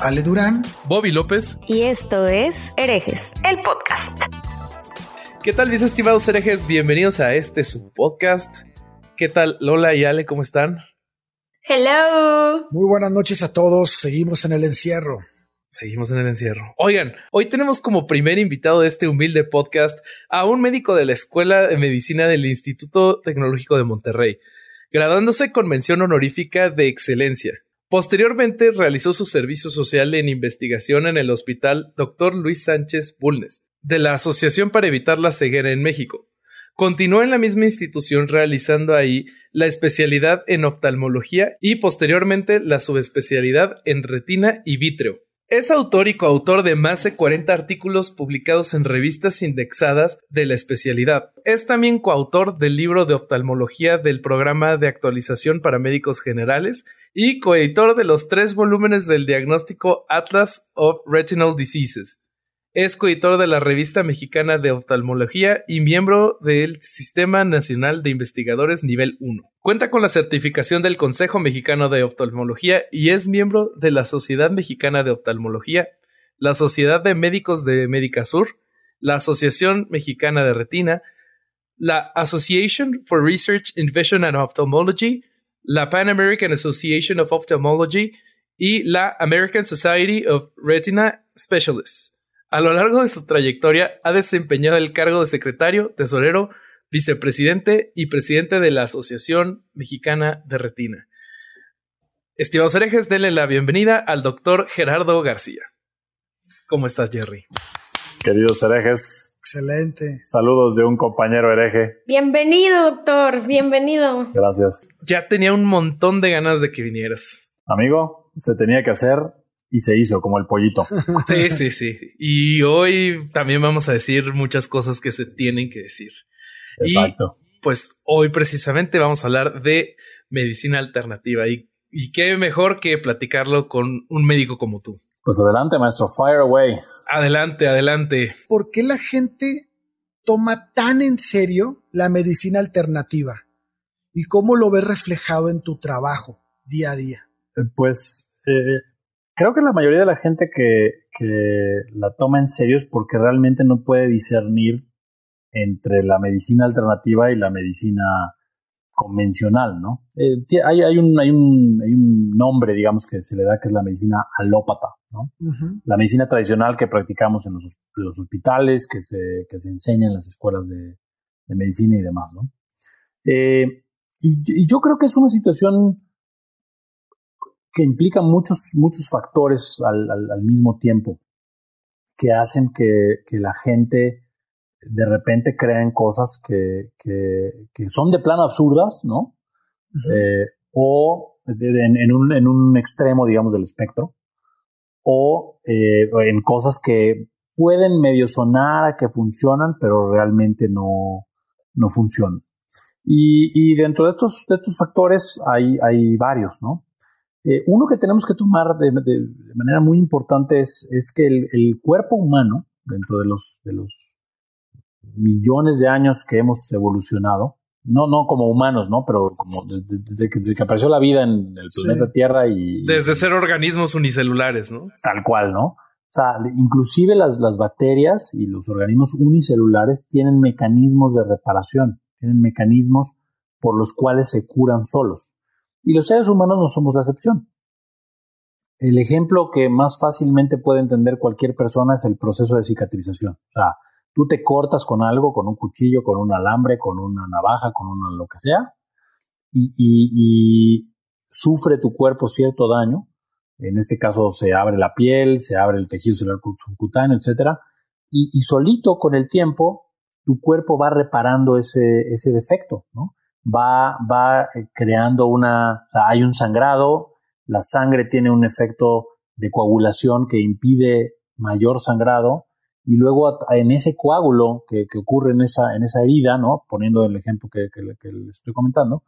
Ale Durán, Bobby López. Y esto es Herejes, el podcast. ¿Qué tal, mis estimados herejes? Bienvenidos a este su podcast. ¿Qué tal, Lola y Ale? ¿Cómo están? Hello. Muy buenas noches a todos. Seguimos en el encierro. Seguimos en el encierro. Oigan, hoy tenemos como primer invitado de este humilde podcast a un médico de la Escuela de Medicina del Instituto Tecnológico de Monterrey, graduándose con mención honorífica de excelencia. Posteriormente realizó su servicio social en investigación en el Hospital Dr. Luis Sánchez Bulnes, de la Asociación para Evitar la Ceguera en México. Continuó en la misma institución realizando ahí la especialidad en oftalmología y posteriormente la subespecialidad en retina y vítreo. Es autor y coautor de más de 40 artículos publicados en revistas indexadas de la especialidad. Es también coautor del libro de oftalmología del programa de actualización para médicos generales y coeditor de los tres volúmenes del diagnóstico Atlas of Retinal Diseases. Es coeditor de la Revista Mexicana de Oftalmología y miembro del Sistema Nacional de Investigadores Nivel 1. Cuenta con la certificación del Consejo Mexicano de Oftalmología y es miembro de la Sociedad Mexicana de Oftalmología, la Sociedad de Médicos de Sur, la Asociación Mexicana de Retina, la Association for Research in Vision and Ophthalmology, la Pan American Association of Ophthalmology y la American Society of Retina Specialists. A lo largo de su trayectoria ha desempeñado el cargo de secretario, tesorero, vicepresidente y presidente de la Asociación Mexicana de Retina. Estimados herejes, denle la bienvenida al doctor Gerardo García. ¿Cómo estás, Jerry? Queridos herejes. Excelente. Saludos de un compañero hereje. Bienvenido, doctor. Bienvenido. Gracias. Ya tenía un montón de ganas de que vinieras. Amigo, se tenía que hacer y se hizo como el pollito. Sí, sí, sí. Y hoy también vamos a decir muchas cosas que se tienen que decir. Exacto. pues hoy precisamente vamos a hablar de medicina alternativa y, y qué mejor que platicarlo con un médico como tú. Pues adelante, maestro, fire away. Adelante, adelante. ¿Por qué la gente toma tan en serio la medicina alternativa? ¿Y cómo lo ves reflejado en tu trabajo día a día? Eh, pues eh, creo que la mayoría de la gente que, la toma en serio es porque realmente no puede discernir entre la medicina alternativa y la medicina convencional, ¿no? Eh, hay, hay, un, hay, un, hay, un, nombre, digamos, que se le da que es la medicina alópata, ¿no? La medicina tradicional que practicamos en los, los hospitales, que se, que se, enseña en las escuelas de, medicina y demás, ¿no? Eh, y, yo creo que es una situación que implica muchos, muchos factores al, al, mismo tiempo que hacen que, que, la gente de repente crea en cosas que, que, son de plano absurdas, ¿no? Eh, o en, un, en, un, extremo, digamos, del espectro, o eh, en cosas que pueden medio sonar a que funcionan, pero realmente no, no funcionan. Y, y dentro de estos, de estos factores hay, hay varios, ¿no? Eh, uno que tenemos que tomar de, manera muy importante es, es que el, cuerpo humano, dentro de los, de los millones de años que hemos evolucionado, no, no como humanos, ¿no? Pero como desde, que, apareció la vida en el planeta Tierra y... Desde ser organismos unicelulares, ¿no? Tal cual, ¿no? O sea, inclusive las, las bacterias y los organismos unicelulares tienen mecanismos de reparación, tienen mecanismos por los cuales se curan solos. Y los seres humanos no somos la excepción. El ejemplo que más fácilmente puede entender cualquier persona es el proceso de cicatrización. O sea, tú te cortas con algo, con un cuchillo, con un alambre, con una navaja, con una lo que sea, y, sufre tu cuerpo cierto daño. En este caso se abre la piel, se abre el tejido celular subcutáneo, etc. Y, y solito con el tiempo tu cuerpo va reparando ese, ese defecto, ¿no? Va, va eh, creando una, hay un sangrado, la sangre tiene un efecto de coagulación que impide mayor sangrado y luego en ese coágulo que, ocurre en esa, en esa herida, ¿no? poniendo el ejemplo que, que, les estoy comentando,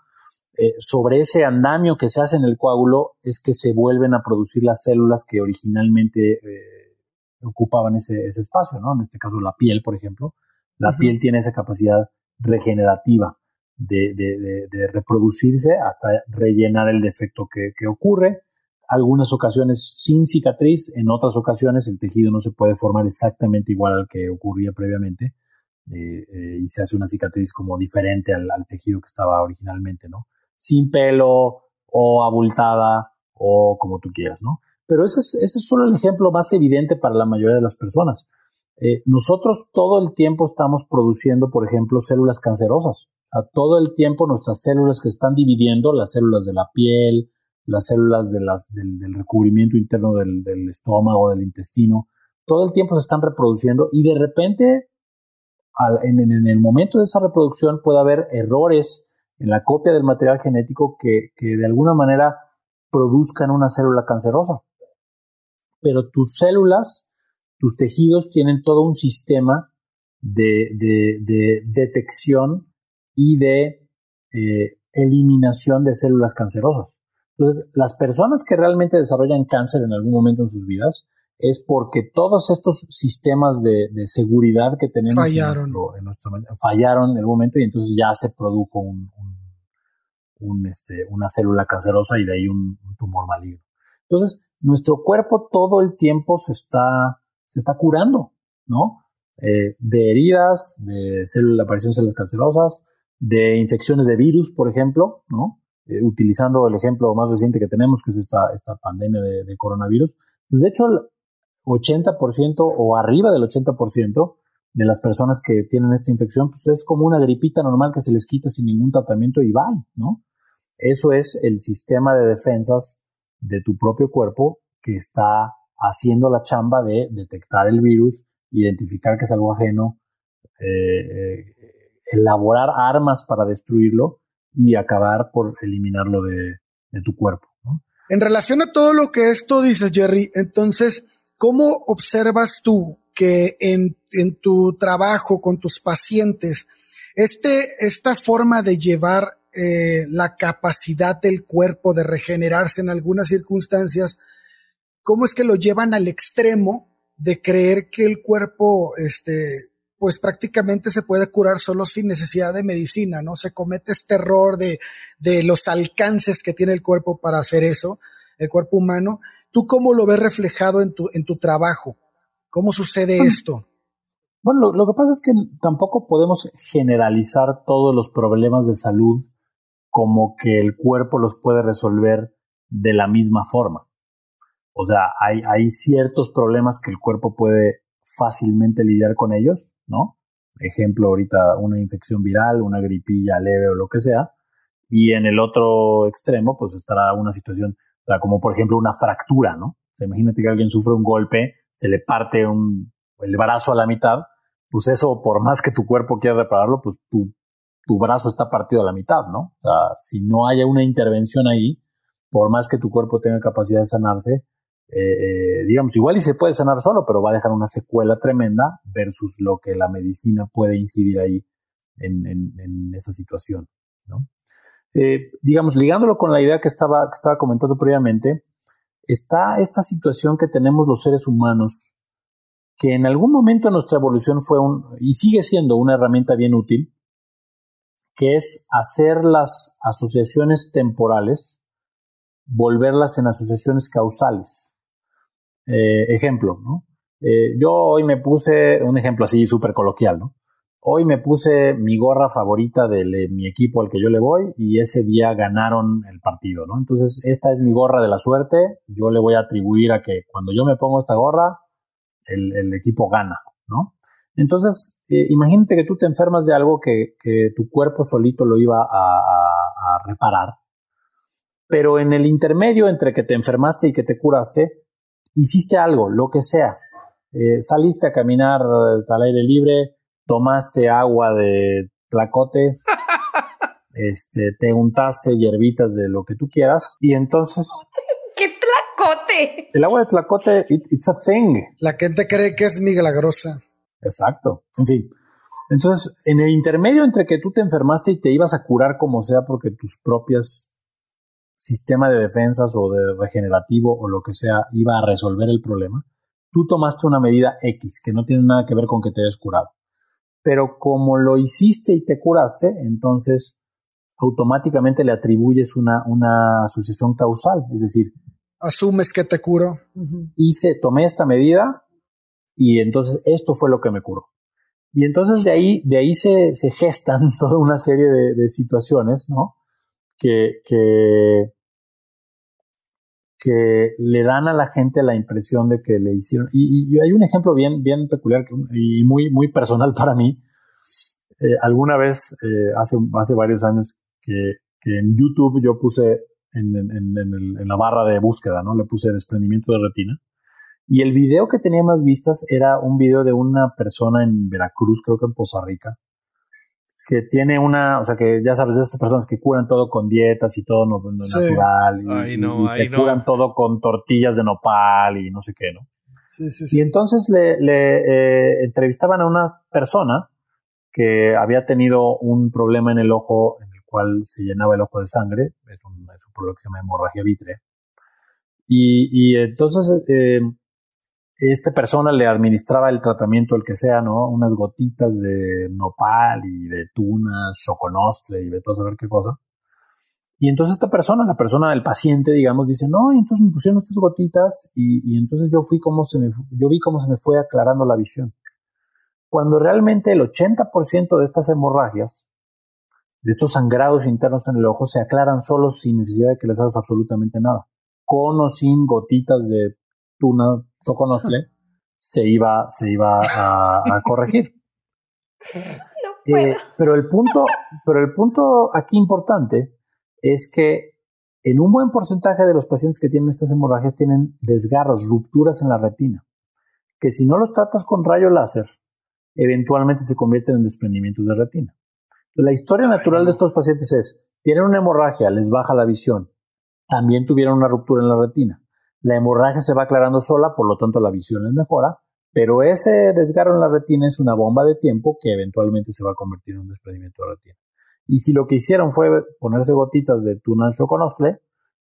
eh, sobre ese andamio que se hace en el coágulo es que se vuelven a producir las células que originalmente eh, ocupaban ese, ese, espacio, ¿no? En este caso la piel, por ejemplo. La piel tiene esa capacidad regenerativa de, reproducirse hasta rellenar el defecto que, que ocurre algunas ocasiones sin cicatriz, en otras ocasiones el tejido no se puede formar exactamente igual al que ocurría previamente eh, eh, y se hace una cicatriz como diferente al, tejido que estaba originalmente, ¿no? Sin pelo o abultada o como tú quieras, ¿no? Pero ese es, ese es solo el ejemplo más evidente para la mayoría de las personas. Eh, nosotros todo el tiempo estamos produciendo, por ejemplo, células cancerosas. O todo el tiempo nuestras células que están dividiendo, las células de la piel, las células de las, del, recubrimiento interno del, estómago, del intestino, todo el tiempo se están reproduciendo y de repente en, el momento de esa reproducción puede haber errores en la copia del material genético que, de alguna manera produzcan una célula cancerosa. Pero tus células, tus tejidos tienen todo un sistema de, detección y de eh, eliminación de células cancerosas. Entonces, las personas que realmente desarrollan cáncer en algún momento en sus vidas es porque todos estos sistemas de, seguridad que tenemos fallaron. En, nuestro, fallaron en el momento y entonces ya se produjo un, este, una célula cancerosa y de ahí un, tumor maligno. Entonces, nuestro cuerpo todo el tiempo se está, se está curando, ¿no? Eh, de heridas, de células, aparición de células cancerosas, de infecciones de virus, por ejemplo, ¿no? Eh, utilizando el ejemplo más reciente que tenemos, que es esta, esta pandemia de, coronavirus, pues de hecho el 80% o arriba del 80% de las personas que tienen esta infección, pues es como una gripita normal que se les quita sin ningún tratamiento y va, ¿no? Eso es el sistema de defensas de tu propio cuerpo que está haciendo la chamba de detectar el virus, identificar que es algo ajeno, eh, eh, elaborar armas para destruirlo y acabar por eliminarlo de, tu cuerpo. En relación a todo lo que esto dices, Jerry, entonces, ¿cómo observas tú que en, tu trabajo con tus pacientes, este, esta forma de llevar eh, la capacidad del cuerpo de regenerarse en algunas circunstancias, ¿cómo es que lo llevan al extremo de creer que el cuerpo este, pues prácticamente se puede curar solo sin necesidad de medicina, ¿no? Se comete este error de, de los alcances que tiene el cuerpo para hacer eso, el cuerpo humano. ¿Tú cómo lo ves reflejado en tu, en tu trabajo? ¿Cómo sucede esto? Bueno, lo, que pasa es que tampoco podemos generalizar todos los problemas de salud como que el cuerpo los puede resolver de la misma forma. O sea, hay, hay ciertos problemas que el cuerpo puede fácilmente lidiar con ellos, ¿no? Ejemplo, ahorita una infección viral, una gripilla leve o lo que sea. Y en el otro extremo, pues estará una situación, como por ejemplo una fractura, ¿no? O sea, imagínate que alguien sufre un golpe, se le parte un, el brazo a la mitad, pues eso, por más que tu cuerpo quiera repararlo, pues tu, tu brazo está partido a la mitad, ¿no? O sea, si no haya una intervención ahí, por más que tu cuerpo tenga capacidad de sanarse, eh, digamos, igual y se puede sanar solo, pero va a dejar una secuela tremenda versus lo que la medicina puede incidir ahí en, esa situación. Eh, digamos, ligándolo con la idea que estaba, que estaba comentando previamente, está esta situación que tenemos los seres humanos, que en algún momento de nuestra evolución fue un, y sigue siendo una herramienta bien útil, que es hacer las asociaciones temporales, volverlas en asociaciones causales. Eh, ejemplo, ¿no? Eh, yo hoy me puse, un ejemplo así súper coloquial, ¿no? Hoy me puse mi gorra favorita de mi equipo al que yo le voy y ese día ganaron el partido, ¿no? Entonces, esta es mi gorra de la suerte. Yo le voy a atribuir a que cuando yo me pongo esta gorra, el, equipo gana, ¿no? Entonces, eh, imagínate que tú te enfermas de algo que, tu cuerpo solito lo iba a reparar. Pero en el intermedio entre que te enfermaste y que te curaste, hiciste algo, lo que sea. Eh, saliste a caminar al aire libre, tomaste agua de tlacote, este, te untaste hierbitas de lo que tú quieras y entonces... ¿Qué tlacote? tlacote. El agua de tlacote, it's a thing. La gente cree que es milagrosa. Exacto. En fin. Entonces, en el intermedio entre que tú te enfermaste y te ibas a curar como sea porque tus propias sistema de defensas o de regenerativo o lo que sea iba a resolver el problema, tú tomaste una medida X que no tiene nada que ver con que te hayas curado. Pero como lo hiciste y te curaste, entonces automáticamente le atribuyes una, una asociación causal, es decir, asumes que te curo. Hice, tomé esta medida y entonces esto fue lo que me curó. Y entonces de ahí, de ahí se, se gestan toda una serie de, de situaciones, ¿no? Que, que, le dan a la gente la impresión de que le hicieron. Y, hay un ejemplo bien, bien peculiar y muy, muy personal para mí. Eh, alguna vez, eh, hace, hace varios años, que, que, en YouTube yo puse en, en, en, la barra de búsqueda, ¿no? Le puse desprendimiento de retina. Y el video que tenía más vistas era un video de una persona en Veracruz, creo que en Poza Rica, que tiene una, o sea, que ya sabes, de estas personas que curan todo con dietas y todo no, no sí. natural, y, ay, no, y te curan no. todo con tortillas de nopal y no sé qué, ¿no? Sí, sí, sí. Y entonces le, le eh, entrevistaban a una persona que había tenido un problema en el ojo, en el cual se llenaba el ojo de sangre, es un, es un problema que se llama hemorragia vítrea. Y, y entonces eh, esta persona le administraba el tratamiento, el que sea, ¿no? Unas gotitas de nopal y de tuna, choconostle y de todo saber qué cosa. Y entonces esta persona, la persona, el paciente, digamos, dice, no, y entonces me pusieron estas gotitas y, y entonces yo fui como se me, yo vi cómo se me fue aclarando la visión. Cuando realmente el 80% de estas hemorragias, de estos sangrados internos en el ojo, se aclaran solos sin necesidad de que les hagas absolutamente nada. Con o sin gotitas de tuna, choconostle, se iba, se iba a, a corregir. No eh, pero el punto, pero el punto aquí importante es que en un buen porcentaje de los pacientes que tienen estas hemorragias tienen desgarros, rupturas en la retina, que si no los tratas con rayo láser, eventualmente se convierten en desprendimientos de retina. La historia natural de estos pacientes es, tienen una hemorragia, les baja la visión, también tuvieron una ruptura en la retina. La hemorragia se va aclarando sola, por lo tanto la visión les mejora, pero ese desgarro en la retina es una bomba de tiempo que eventualmente se va a convertir en un desprendimiento de retina. Y si lo que hicieron fue ponerse gotitas de tuna choconostle,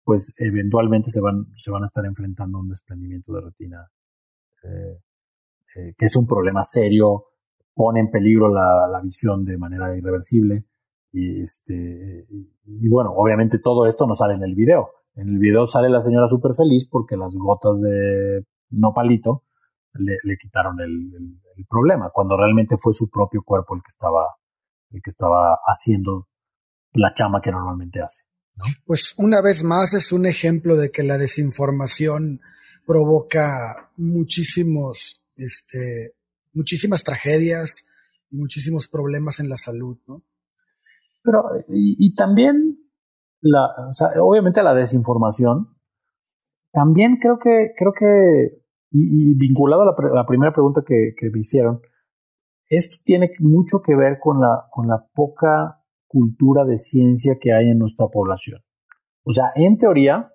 pues eventualmente se van, se van a estar enfrentando a un desprendimiento de retina, eh, eh, que es un problema serio, pone en peligro la, visión de manera irreversible. Este, y, y, bueno, obviamente todo esto no sale en el video. En el video sale la señora súper feliz porque las gotas de nopalito le, le quitaron el, el, el, problema, cuando realmente fue su propio cuerpo el que estaba, el que estaba haciendo la chama que normalmente hace. ¿no? Pues una vez más es un ejemplo de que la desinformación provoca muchísimos, este, muchísimas tragedias y muchísimos problemas en la salud, ¿no? Pero, y, y también, obviamente la desinformación, también creo que, creo que, y, vinculado a la, primera pregunta que, que me hicieron, esto tiene mucho que ver con la, con la poca cultura de ciencia que hay en nuestra población. O sea, en teoría,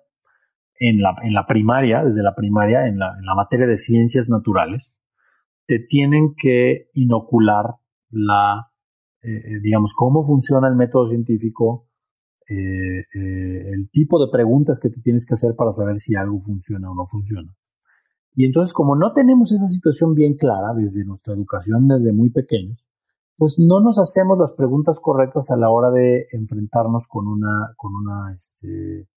en la, en la primaria, desde la primaria, en la, materia de ciencias naturales, te tienen que inocular la, eh, digamos, cómo funciona el método científico, eh, eh, el tipo de preguntas que te tienes que hacer para saber si algo funciona o no funciona. Y entonces, como no tenemos esa situación bien clara desde nuestra educación, desde muy pequeños, pues no nos hacemos las preguntas correctas a la hora de enfrentarnos con una, con una, este,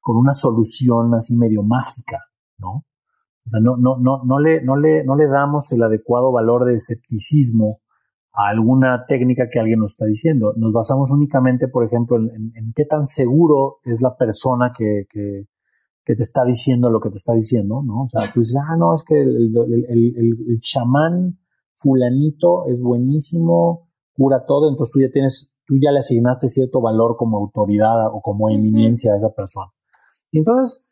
con una solución así medio mágica, ¿no? O sea, no, no, no, no, le, no, le, no le damos el adecuado valor de escepticismo a alguna técnica que alguien nos está diciendo. Nos basamos únicamente, por ejemplo, en, en, en qué tan seguro es la persona que, que, que, te está diciendo lo que te está diciendo, ¿no? O sea, tú dices, ah, no, es que el, el, el, el chamán fulanito es buenísimo, cura todo, entonces tú ya tienes, tú ya le asignaste cierto valor como autoridad o como eminencia a esa persona. Y entonces,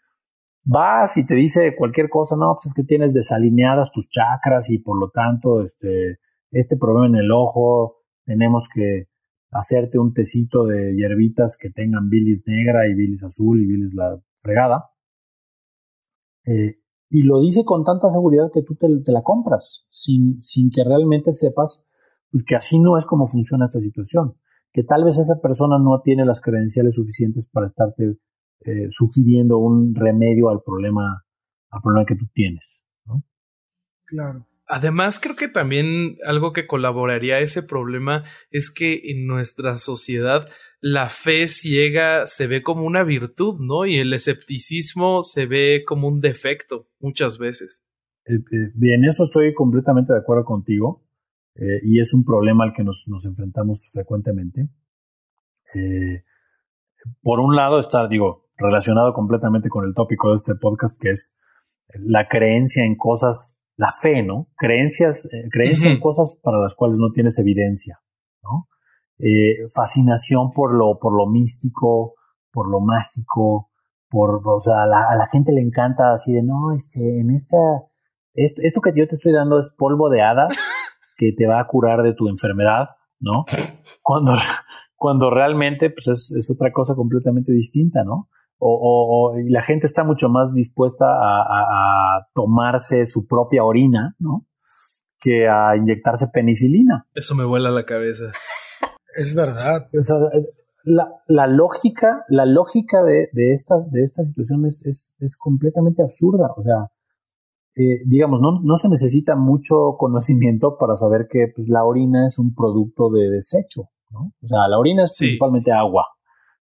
vas y te dice cualquier cosa, no, pues es que tienes desalineadas tus chakras y por lo tanto, este, este problema en el ojo, tenemos que hacerte un tecito de hierbitas que tengan bilis negra y bilis azul y bilis la fregada. Eh, y lo dice con tanta seguridad que tú te, la compras, sin, sin que realmente sepas pues, que así no es como funciona esta situación. Que tal vez esa persona no tiene las credenciales suficientes para estarte eh, sugiriendo un remedio al problema, al problema que tú tienes. ¿no? Claro. Además, creo que también algo que colaboraría a ese problema es que en nuestra sociedad la fe ciega se ve como una virtud, ¿no? Y el escepticismo se ve como un defecto muchas veces. Eh, eh, bien, eso estoy completamente de acuerdo contigo eh, y es un problema al que nos, nos enfrentamos frecuentemente. por un lado está, digo, relacionado completamente con el tópico de este podcast, que es la creencia en cosas la fe, ¿no? Creencias, eh, creencia en cosas para las cuales no tienes evidencia, ¿no? Eh, fascinación por lo, por lo místico, por lo mágico, por, o sea, a la, gente le encanta así de, no, este, en esta, esto, esto que yo te estoy dando es polvo de hadas que te va a curar de tu enfermedad, ¿no? Cuando, cuando realmente, pues es, es otra cosa completamente distinta, ¿no? O, y la gente está mucho más dispuesta a, tomarse su propia orina, ¿no? Que a inyectarse penicilina. Eso me vuela la cabeza. es verdad. O sea, la, lógica, la lógica de, de, esta, de esta situación es, es, completamente absurda. O sea, eh, digamos, no, no se necesita mucho conocimiento para saber que pues, la orina es un producto de desecho, ¿no? O sea, la orina es principalmente agua,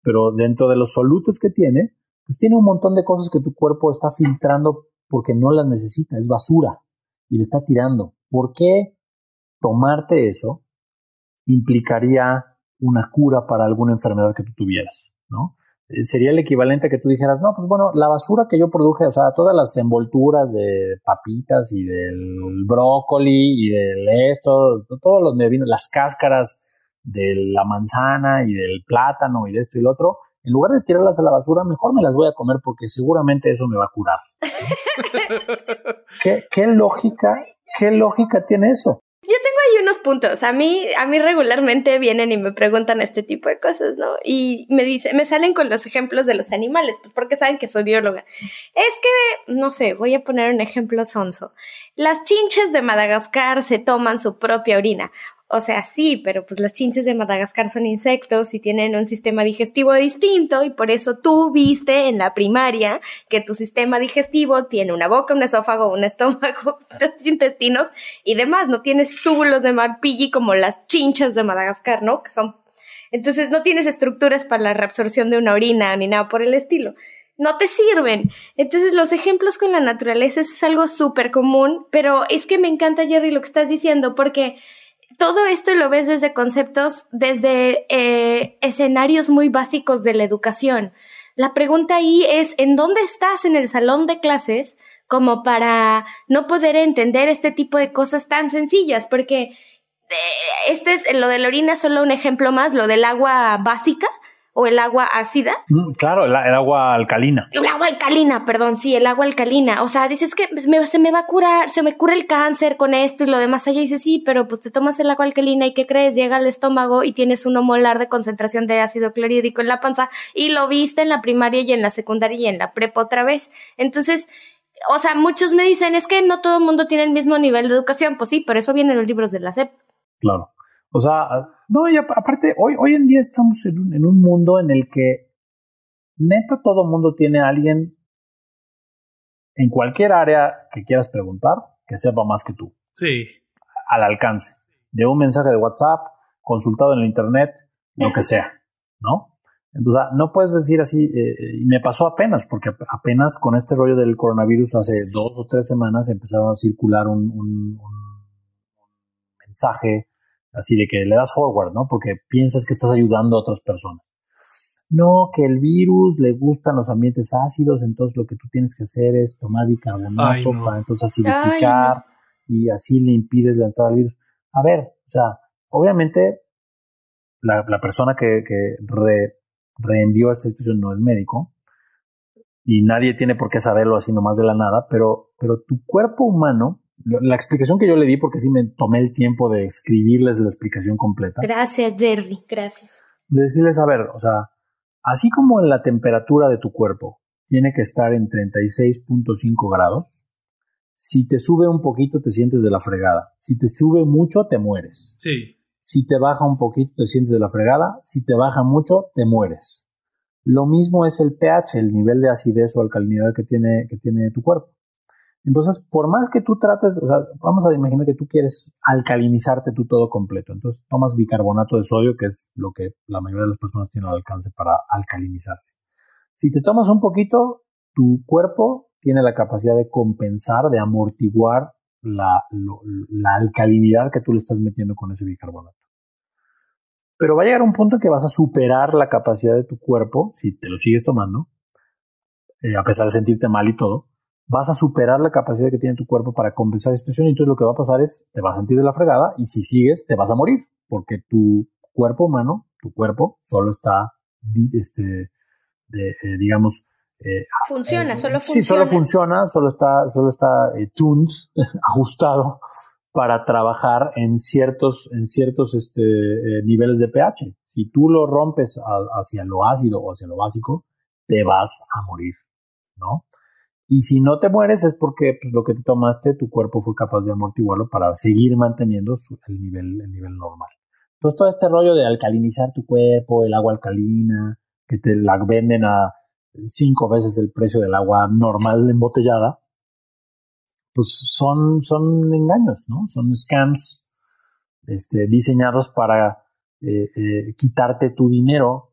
pero dentro de los solutos que tiene, pues tiene un montón de cosas que tu cuerpo está filtrando porque no las necesita, es basura y le está tirando. ¿Por qué tomarte eso implicaría una cura para alguna enfermedad que tú tuvieras? ¿no? Eh, sería el equivalente a que tú dijeras, no, pues bueno, la basura que yo produje, o sea, todas las envolturas de papitas y del brócoli y del esto, todos los las cáscaras de la manzana y del plátano y de esto y lo otro, en lugar de tirarlas a la basura, mejor me las voy a comer porque seguramente eso me va a curar. ¿Qué, ¿Qué, lógica, qué lógica tiene eso? Yo tengo ahí unos puntos. A mí, a mí regularmente vienen y me preguntan este tipo de cosas, ¿no? Y me dicen, me salen con los ejemplos de los animales, pues porque saben que soy bióloga. Es que, no sé, voy a poner un ejemplo sonso. Las chinches de Madagascar se toman su propia orina. O sea, sí, pero pues las chinches de Madagascar son insectos y tienen un sistema digestivo distinto y por eso tú viste en la primaria que tu sistema digestivo tiene una boca, un esófago, un estómago, dos intestinos y demás. No tienes túbulos de marpilli como las chinches de Madagascar, ¿no? Que son. Entonces no tienes estructuras para la reabsorción de una orina ni nada por el estilo no te sirven. Entonces los ejemplos con la naturaleza es algo súper común, pero es que me encanta, Jerry, lo que estás diciendo, porque todo esto lo ves desde conceptos, desde eh, escenarios muy básicos de la educación. La pregunta ahí es, ¿en dónde estás en el salón de clases como para no poder entender este tipo de cosas tan sencillas? Porque eh, este es lo de la orina, solo un ejemplo más, lo del agua básica o el agua ácida. Mm, claro, el, agua alcalina. El agua alcalina, perdón, sí, el agua alcalina. O sea, dices que se me va a curar, se me cura el cáncer con esto y lo demás allá. Y dices, sí, pero pues te tomas el agua alcalina y ¿qué crees? Llega al estómago y tienes un molar de concentración de ácido clorhídrico en la panza y lo viste en la primaria y en la secundaria y en la prepa otra vez. Entonces, o sea, muchos me dicen, es que no todo el mundo tiene el mismo nivel de educación. Pues sí, pero eso viene en los libros de la SEP. Claro. O sea, no, y aparte, hoy, hoy en día estamos en un, en un mundo en el que neta todo mundo tiene a alguien en cualquier área que quieras preguntar que sepa más que tú. Sí. Al alcance. De un mensaje de WhatsApp, consultado en el internet, lo que sea, ¿no? Entonces, no puedes decir así, eh, y me pasó apenas, porque apenas con este rollo del coronavirus hace dos o tres semanas empezaron a circular un, un, un mensaje así de que le das forward, ¿no? Porque piensas que estás ayudando a otras personas. No, que el virus le gustan los ambientes ácidos, entonces lo que tú tienes que hacer es tomar bicarbonato para entonces acidificar y así le impides la entrada al virus. A ver, o sea, obviamente la, persona que, que reenvió esta situación no es médico y nadie tiene por qué saberlo así nomás de la nada, pero, pero tu cuerpo humano la explicación que yo le di, porque sí me tomé el tiempo de escribirles la explicación completa. Gracias, Jerry, gracias. De decirles, a ver, o sea, así como en la temperatura de tu cuerpo tiene que estar en 36.5 grados. Si te sube un poquito, te sientes de la fregada. Si te sube mucho, te mueres. Sí. Si te baja un poquito, te sientes de la fregada. Si te baja mucho, te mueres. Lo mismo es el pH, el nivel de acidez o alcalinidad que tiene, que tiene tu cuerpo. Entonces, por más que tú trates, o sea, vamos a imaginar que tú quieres alcalinizarte tú todo completo. Entonces, tomas bicarbonato de sodio, que es lo que la mayoría de las personas tienen al alcance para alcalinizarse. Si te tomas un poquito, tu cuerpo tiene la capacidad de compensar, de amortiguar la, alcalinidad que tú le estás metiendo con ese bicarbonato. Pero va a llegar un punto en que vas a superar la capacidad de tu cuerpo, si te lo sigues tomando, eh, a pesar de sentirte mal y todo, vas a superar la capacidad que tiene tu cuerpo para compensar esta presión y entonces lo que va a pasar es, te vas a sentir de la fregada y si sigues, te vas a morir, porque tu cuerpo humano, tu cuerpo, solo está, este, eh, digamos, eh, funciona, solo funciona. Sí, solo funciona, solo está, solo está tuned, ajustado para trabajar en ciertos, en ciertos este, niveles de pH. Si tú lo rompes hacia lo ácido o hacia lo básico, te vas a morir, ¿no? Y si no te mueres es porque pues, lo que te tomaste, tu cuerpo fue capaz de amortiguarlo para seguir manteniendo el, nivel, el nivel normal. Entonces todo este rollo de alcalinizar tu cuerpo, el agua alcalina, que te la venden a cinco veces el precio del agua normal embotellada, pues son, son engaños, ¿no? Son scams este, diseñados para eh, eh, quitarte tu dinero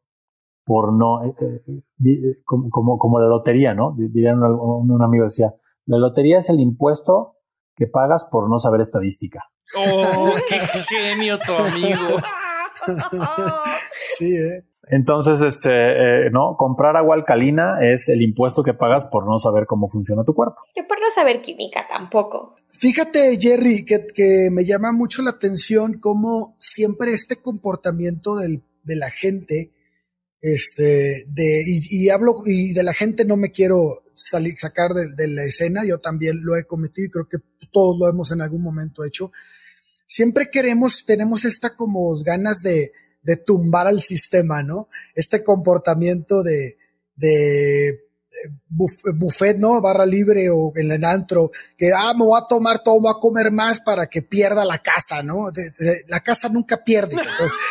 por no, eh, eh, eh, como, como, la lotería, ¿no? Dirían un, amigo decía, la lotería es el impuesto que pagas por no saber estadística. ¡Oh, qué genio tu amigo! sí, ¿eh? Entonces, este, ¿no? Comprar agua alcalina es el impuesto que pagas por no saber cómo funciona tu cuerpo. Y por no saber química tampoco. Fíjate, Jerry, que, que me llama mucho la atención cómo siempre este comportamiento del, de la gente este, de, y, hablo, y de la gente no me quiero salir, sacar de, la escena, yo también lo he cometido y creo que todos lo hemos en algún momento hecho. Siempre queremos, tenemos esta como ganas de, de tumbar al sistema, ¿no? Este comportamiento de, de buffet, ¿no? Barra libre o en el antro, que, ah, me voy a tomar todo, me voy a comer más para que pierda la casa, ¿no? la casa nunca pierde.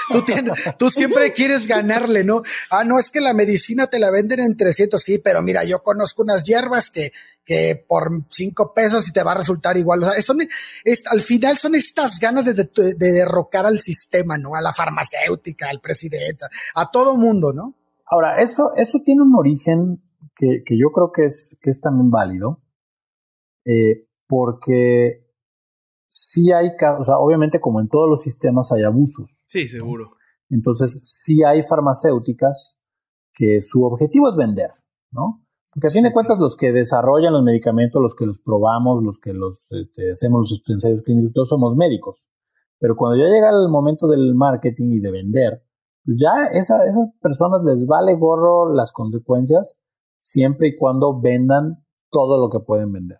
Entonces, tú, siempre quieres ganarle, ¿no? Ah, no, es que la medicina te la venden en 300, sí, pero mira, yo conozco unas hierbas que, que por cinco pesos y te va a resultar igual. O sea, son, es, al final son estas ganas de, de, de derrocar al sistema, ¿no? A la farmacéutica, al presidente, a todo mundo, ¿no? Ahora, eso, eso tiene un origen que, yo creo que es, que es también válido, eh, porque sí hay casos, o sea, obviamente como en todos los sistemas hay abusos. Sí, seguro. Entonces, sí hay farmacéuticas que su objetivo es vender, ¿no? Porque a fin de cuentas los que desarrollan los medicamentos, los que los probamos, los que los este, hacemos los ensayos clínicos, todos somos médicos. Pero cuando ya llega el momento del marketing y de vender, pues ya esa, esas personas les vale gorro las consecuencias siempre y cuando vendan todo lo que pueden vender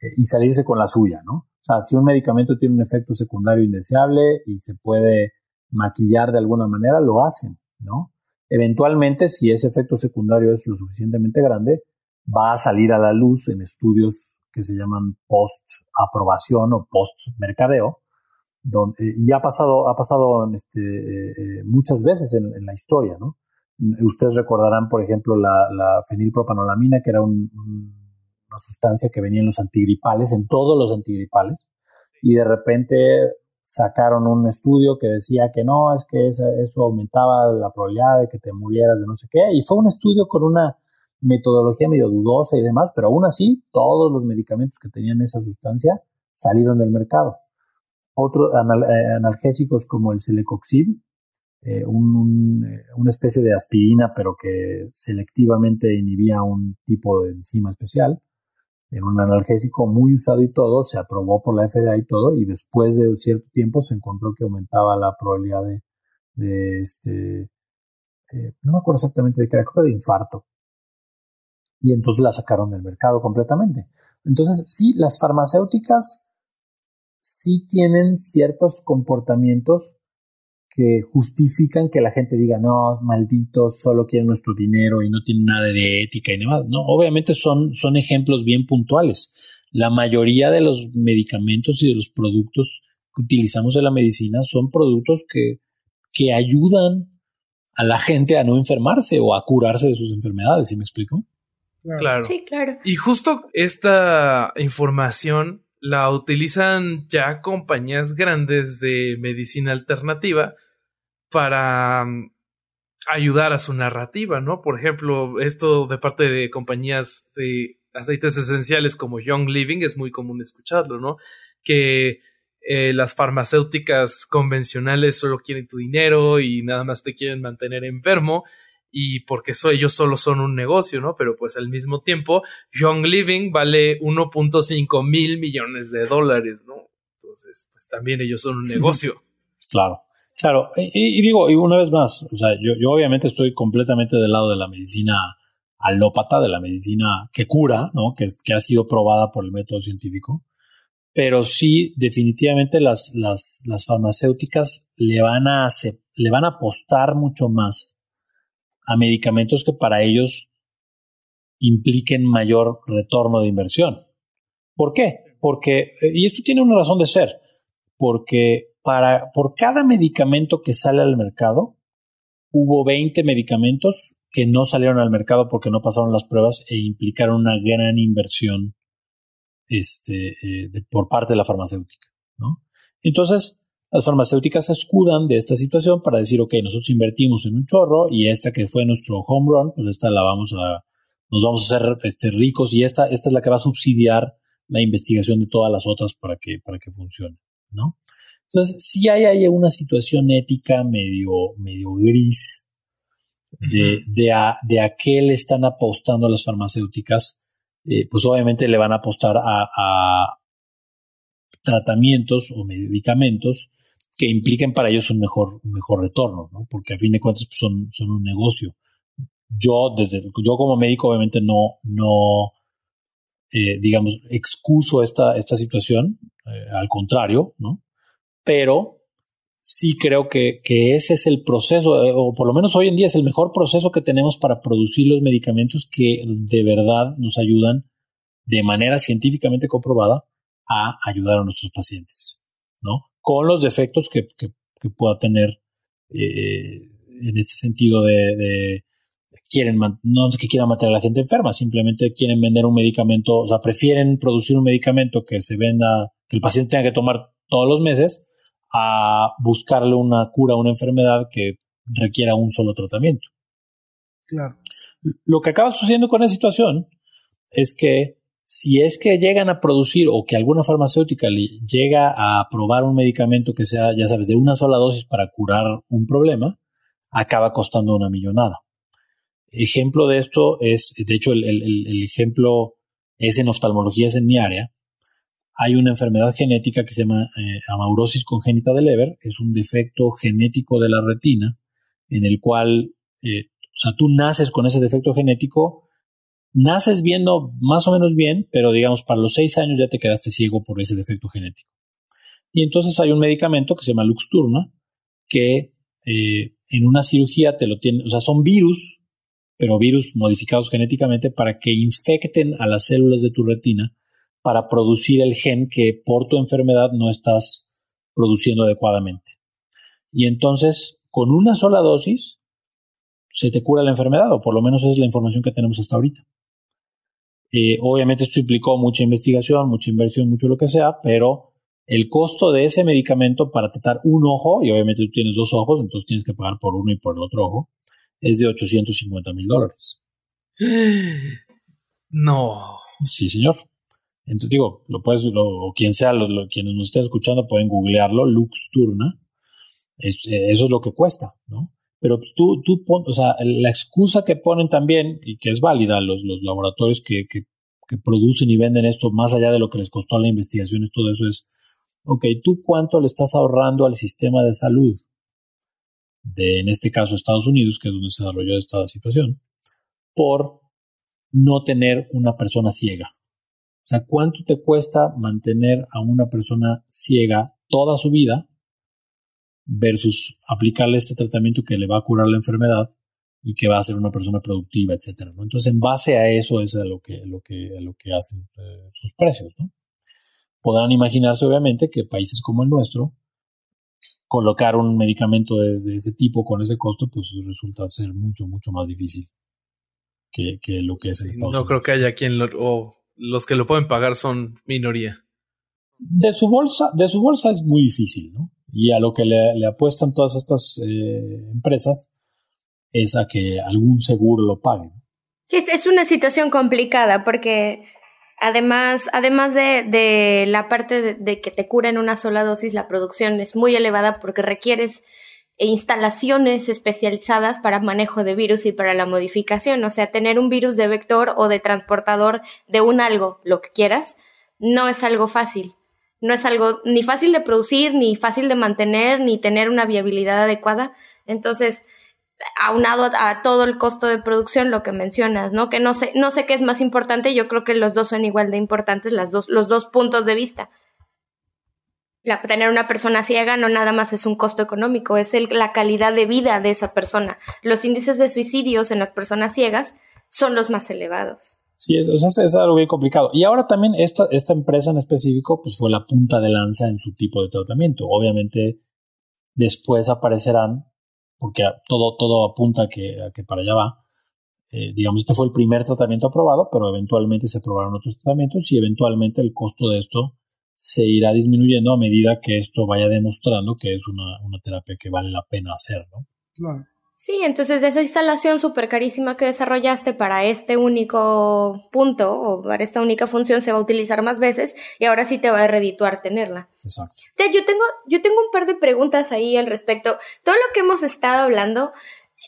eh, y salirse con la suya, ¿no? O sea, si un medicamento tiene un efecto secundario indeseable y se puede maquillar de alguna manera, lo hacen, ¿no? Eventualmente, si ese efecto secundario es lo suficientemente grande, va a salir a la luz en estudios que se llaman post-aprobación o post-mercadeo, donde, y ha pasado, ha pasado este, eh, eh, muchas veces en, en, la historia, ¿no? Ustedes recordarán, por ejemplo, la, la fenilpropanolamina, que era una sustancia que venía en los antigripales, en todos los antigripales, y de repente sacaron un estudio que decía que no, es que eso, eso aumentaba la probabilidad de que te murieras de no sé qué, y fue un estudio con una metodología medio dudosa y demás, pero aún así todos los medicamentos que tenían esa sustancia salieron del mercado. Otros eh, analgésicos como el celecoxib eh, un, eh, una especie de aspirina, pero que selectivamente inhibía un tipo de enzima especial. Era un analgésico muy usado y todo, se aprobó por la FDA y todo, y después de cierto tiempo se encontró que aumentaba la probabilidad de, de este, eh, no me acuerdo exactamente de qué era, creo que de infarto. Y entonces la sacaron del mercado completamente. Entonces, sí, las farmacéuticas sí tienen ciertos comportamientos que justifican que la gente diga, no, malditos, solo quieren nuestro dinero y no tienen nada de ética y demás. No, obviamente son, son ejemplos bien puntuales. La mayoría de los medicamentos y de los productos que utilizamos en la medicina son productos que, que ayudan a la gente a no enfermarse o a curarse de sus enfermedades, ¿sí me explico? Claro. Sí, claro. Y justo esta información la utilizan ya compañías grandes de medicina alternativa para mm, ayudar a su narrativa, ¿no? Por ejemplo, esto de parte de compañías de aceites esenciales como Young Living es muy común escucharlo, ¿no? Que eh, las farmacéuticas convencionales solo quieren tu dinero y nada más te quieren mantener enfermo y porque ellos solo son un negocio, ¿no? Pero pues al mismo tiempo, Young Living vale 1.5 mil millones de dólares, ¿no? Entonces, pues también ellos son un negocio. Claro, claro. Y, digo, y una vez más, o sea, yo, yo obviamente estoy completamente del lado de la medicina alópata, de la medicina que cura, ¿no? Que, que ha sido probada por el método científico. Pero sí, definitivamente las, las, las farmacéuticas le van a, le van a apostar mucho más a medicamentos que para ellos impliquen mayor retorno de inversión. ¿Por qué? Porque, y esto tiene una razón de ser, porque para, por cada medicamento que sale al mercado, hubo 20 medicamentos que no salieron al mercado porque no pasaron las pruebas e implicaron una gran inversión este, eh, por parte de la farmacéutica. Entonces, las farmacéuticas se escudan de esta situación para decir, ok, nosotros invertimos en un chorro y esta que fue nuestro home run, pues esta la vamos a, nos vamos a hacer este, ricos y esta, esta es la que va a subsidiar la investigación de todas las otras para que, para que funcione, ¿no? Entonces, sí hay ahí una situación ética medio, medio gris de, de, a, de a qué le están apostando las farmacéuticas. Eh, pues obviamente le van a apostar a, a tratamientos o medicamentos que impliquen para ellos un mejor, un mejor retorno, ¿no? Porque a fin de cuentas pues, son, son un negocio. Yo, desde, yo como médico, obviamente no, no, eh, digamos, excuso esta, esta situación, eh, al contrario, ¿no? Pero sí creo que, ese es el proceso, eh, o por lo menos hoy en día es el mejor proceso que tenemos para producir los medicamentos que de verdad nos ayudan de manera científicamente comprobada a ayudar a nuestros pacientes, ¿no? con los defectos que, pueda tener eh, en este sentido de, quieren no es que quieran matar a la gente enferma, simplemente quieren vender un medicamento, o sea, prefieren producir un medicamento que se venda, el paciente tenga que tomar todos los meses, a buscarle una cura a una enfermedad que requiera un solo tratamiento. Claro. Lo que acaba sucediendo con esa situación es que si es que llegan a producir o que alguna farmacéutica llega a probar un medicamento que sea, ya sabes, de una sola dosis para curar un problema, acaba costando una millonada. Ejemplo de esto es, de hecho, el, ejemplo es en oftalmología, es en mi área. Hay una enfermedad genética que se llama eh, amaurosis congénita del Leber, es un defecto genético de la retina, en el cual, eh, o sea, tú naces con ese defecto genético, naces viendo más o menos bien, pero digamos, para los seis años ya te quedaste ciego por ese defecto genético. Y entonces hay un medicamento que se llama Luxturna, que eh, en una cirugía te lo tiene, o sea, son virus, pero virus modificados genéticamente para que infecten a las células de tu retina para producir el gen que por tu enfermedad no estás produciendo adecuadamente. Y entonces, con una sola dosis, se te cura la enfermedad, o por lo menos esa es la información que tenemos hasta ahorita. Eh, obviamente esto implicó mucha investigación, mucha inversión, mucho lo que sea, pero el costo de ese medicamento para tratar un ojo, y obviamente tú tienes dos ojos, entonces tienes que pagar por uno y por el otro ojo, es de 850 mil dólares. No. Sí, señor. Entonces digo, lo puedes, o quien sea, los, quienes nos estén escuchando pueden googlearlo, Lux Turna. Eh, eso es lo que cuesta, ¿no? Pero pues, tú, tú o sea, la excusa que ponen también, y que es válida, los, los laboratorios que, que, producen y venden esto, más allá de lo que les costó la investigación y todo eso, es, ok, ¿tú cuánto le estás ahorrando al sistema de salud de, en este caso, Estados Unidos, que es donde se desarrolló esta situación, por no tener una persona ciega? Sea, ¿cuánto te cuesta mantener a una persona ciega toda su vida versus aplicarle este tratamiento que le va a curar la enfermedad y que va a ser una persona productiva, etcétera. Entonces, en base a eso es a lo que, lo que, lo que hacen eh, sus precios. ¿no? Podrán imaginarse, obviamente, que países como el nuestro, colocar un medicamento de, ese tipo con ese costo, pues resulta ser mucho, mucho más difícil que, lo que es en Estados Unidos. No creo que haya quien lo, o los que lo pueden pagar son minoría. De su bolsa, de su bolsa es muy difícil, ¿no? Y a lo que le, apuestan todas estas eh, empresas es a que algún seguro lo pague. Sí, es una situación complicada porque además, además de, la parte de, que te cura en una sola dosis, la producción es muy elevada porque requieres instalaciones especializadas para manejo de virus y para la modificación. O sea, tener un virus de vector o de transportador de un algo, lo que quieras, no es algo fácil. No es algo ni fácil de producir, ni fácil de mantener, ni tener una viabilidad adecuada. Entonces, aunado a, todo el costo de producción, lo que mencionas, ¿no? Que no sé, no sé qué es más importante, yo creo que los dos son igual de importantes, las dos, los dos puntos de vista. La, tener una persona ciega no nada más es un costo económico, es la calidad de vida de esa persona. Los índices de suicidios en las personas ciegas son los más elevados. Sí, es, es algo bien complicado. Y ahora también esta, esta empresa en específico pues fue la punta de lanza en su tipo de tratamiento. Obviamente después aparecerán porque todo, todo apunta a que, que para allá va. Eh, digamos, este fue el primer tratamiento aprobado, pero eventualmente se aprobaron otros tratamientos y eventualmente el costo de esto se irá disminuyendo a medida que esto vaya demostrando que es una, una terapia que vale la pena hacer, ¿no? Claro. Sí, entonces esa instalación súper carísima que desarrollaste para este único punto o para esta única función se va a utilizar más veces y ahora sí te va a redituar tenerla. Exacto. Yo tengo, yo tengo un par de preguntas ahí al respecto. Todo lo que hemos estado hablando,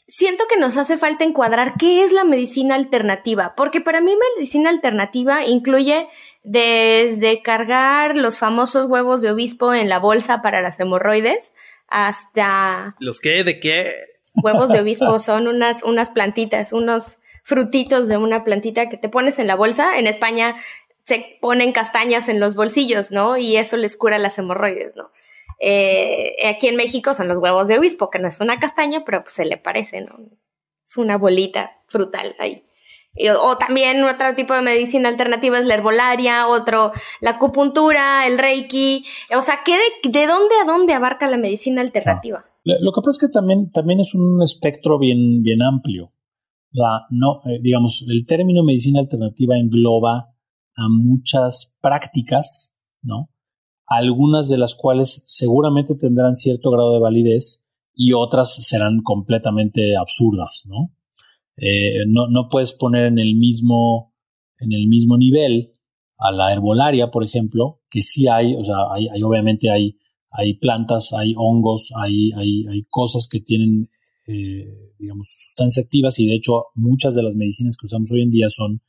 siento que nos hace falta encuadrar qué es la medicina alternativa, porque para mí medicina alternativa incluye desde cargar los famosos huevos de obispo en la bolsa para las hemorroides hasta... ¿Los qué? ¿De qué? Huevos de obispo son unas, unas plantitas, unos frutitos de una plantita que te pones en la bolsa. En España se ponen castañas en los bolsillos, ¿no? Y eso les cura las hemorroides, ¿no? Eh, aquí en México son los huevos de obispo, que no es una castaña, pero pues se le parece, ¿no? Es una bolita frutal ahí. O también otro tipo de medicina alternativa es la herbolaria, otro la acupuntura, el reiki. O sea, ¿qué de, de dónde a dónde abarca la medicina alternativa? Lo que pasa es que también, también es un espectro bien, bien amplio. O sea, no, eh, digamos, el término medicina alternativa engloba a muchas prácticas, ¿no? Algunas de las cuales seguramente tendrán cierto grado de validez y otras serán completamente absurdas, ¿no? Eh, no, no puedes poner en el mismo, en el mismo nivel a la herbolaria, por ejemplo, que sí hay, o sea, hay, hay obviamente hay hay plantas, hay hongos, hay, hay, hay cosas que tienen, eh, digamos, sustancias activas y de hecho muchas de las medicinas que usamos hoy en día son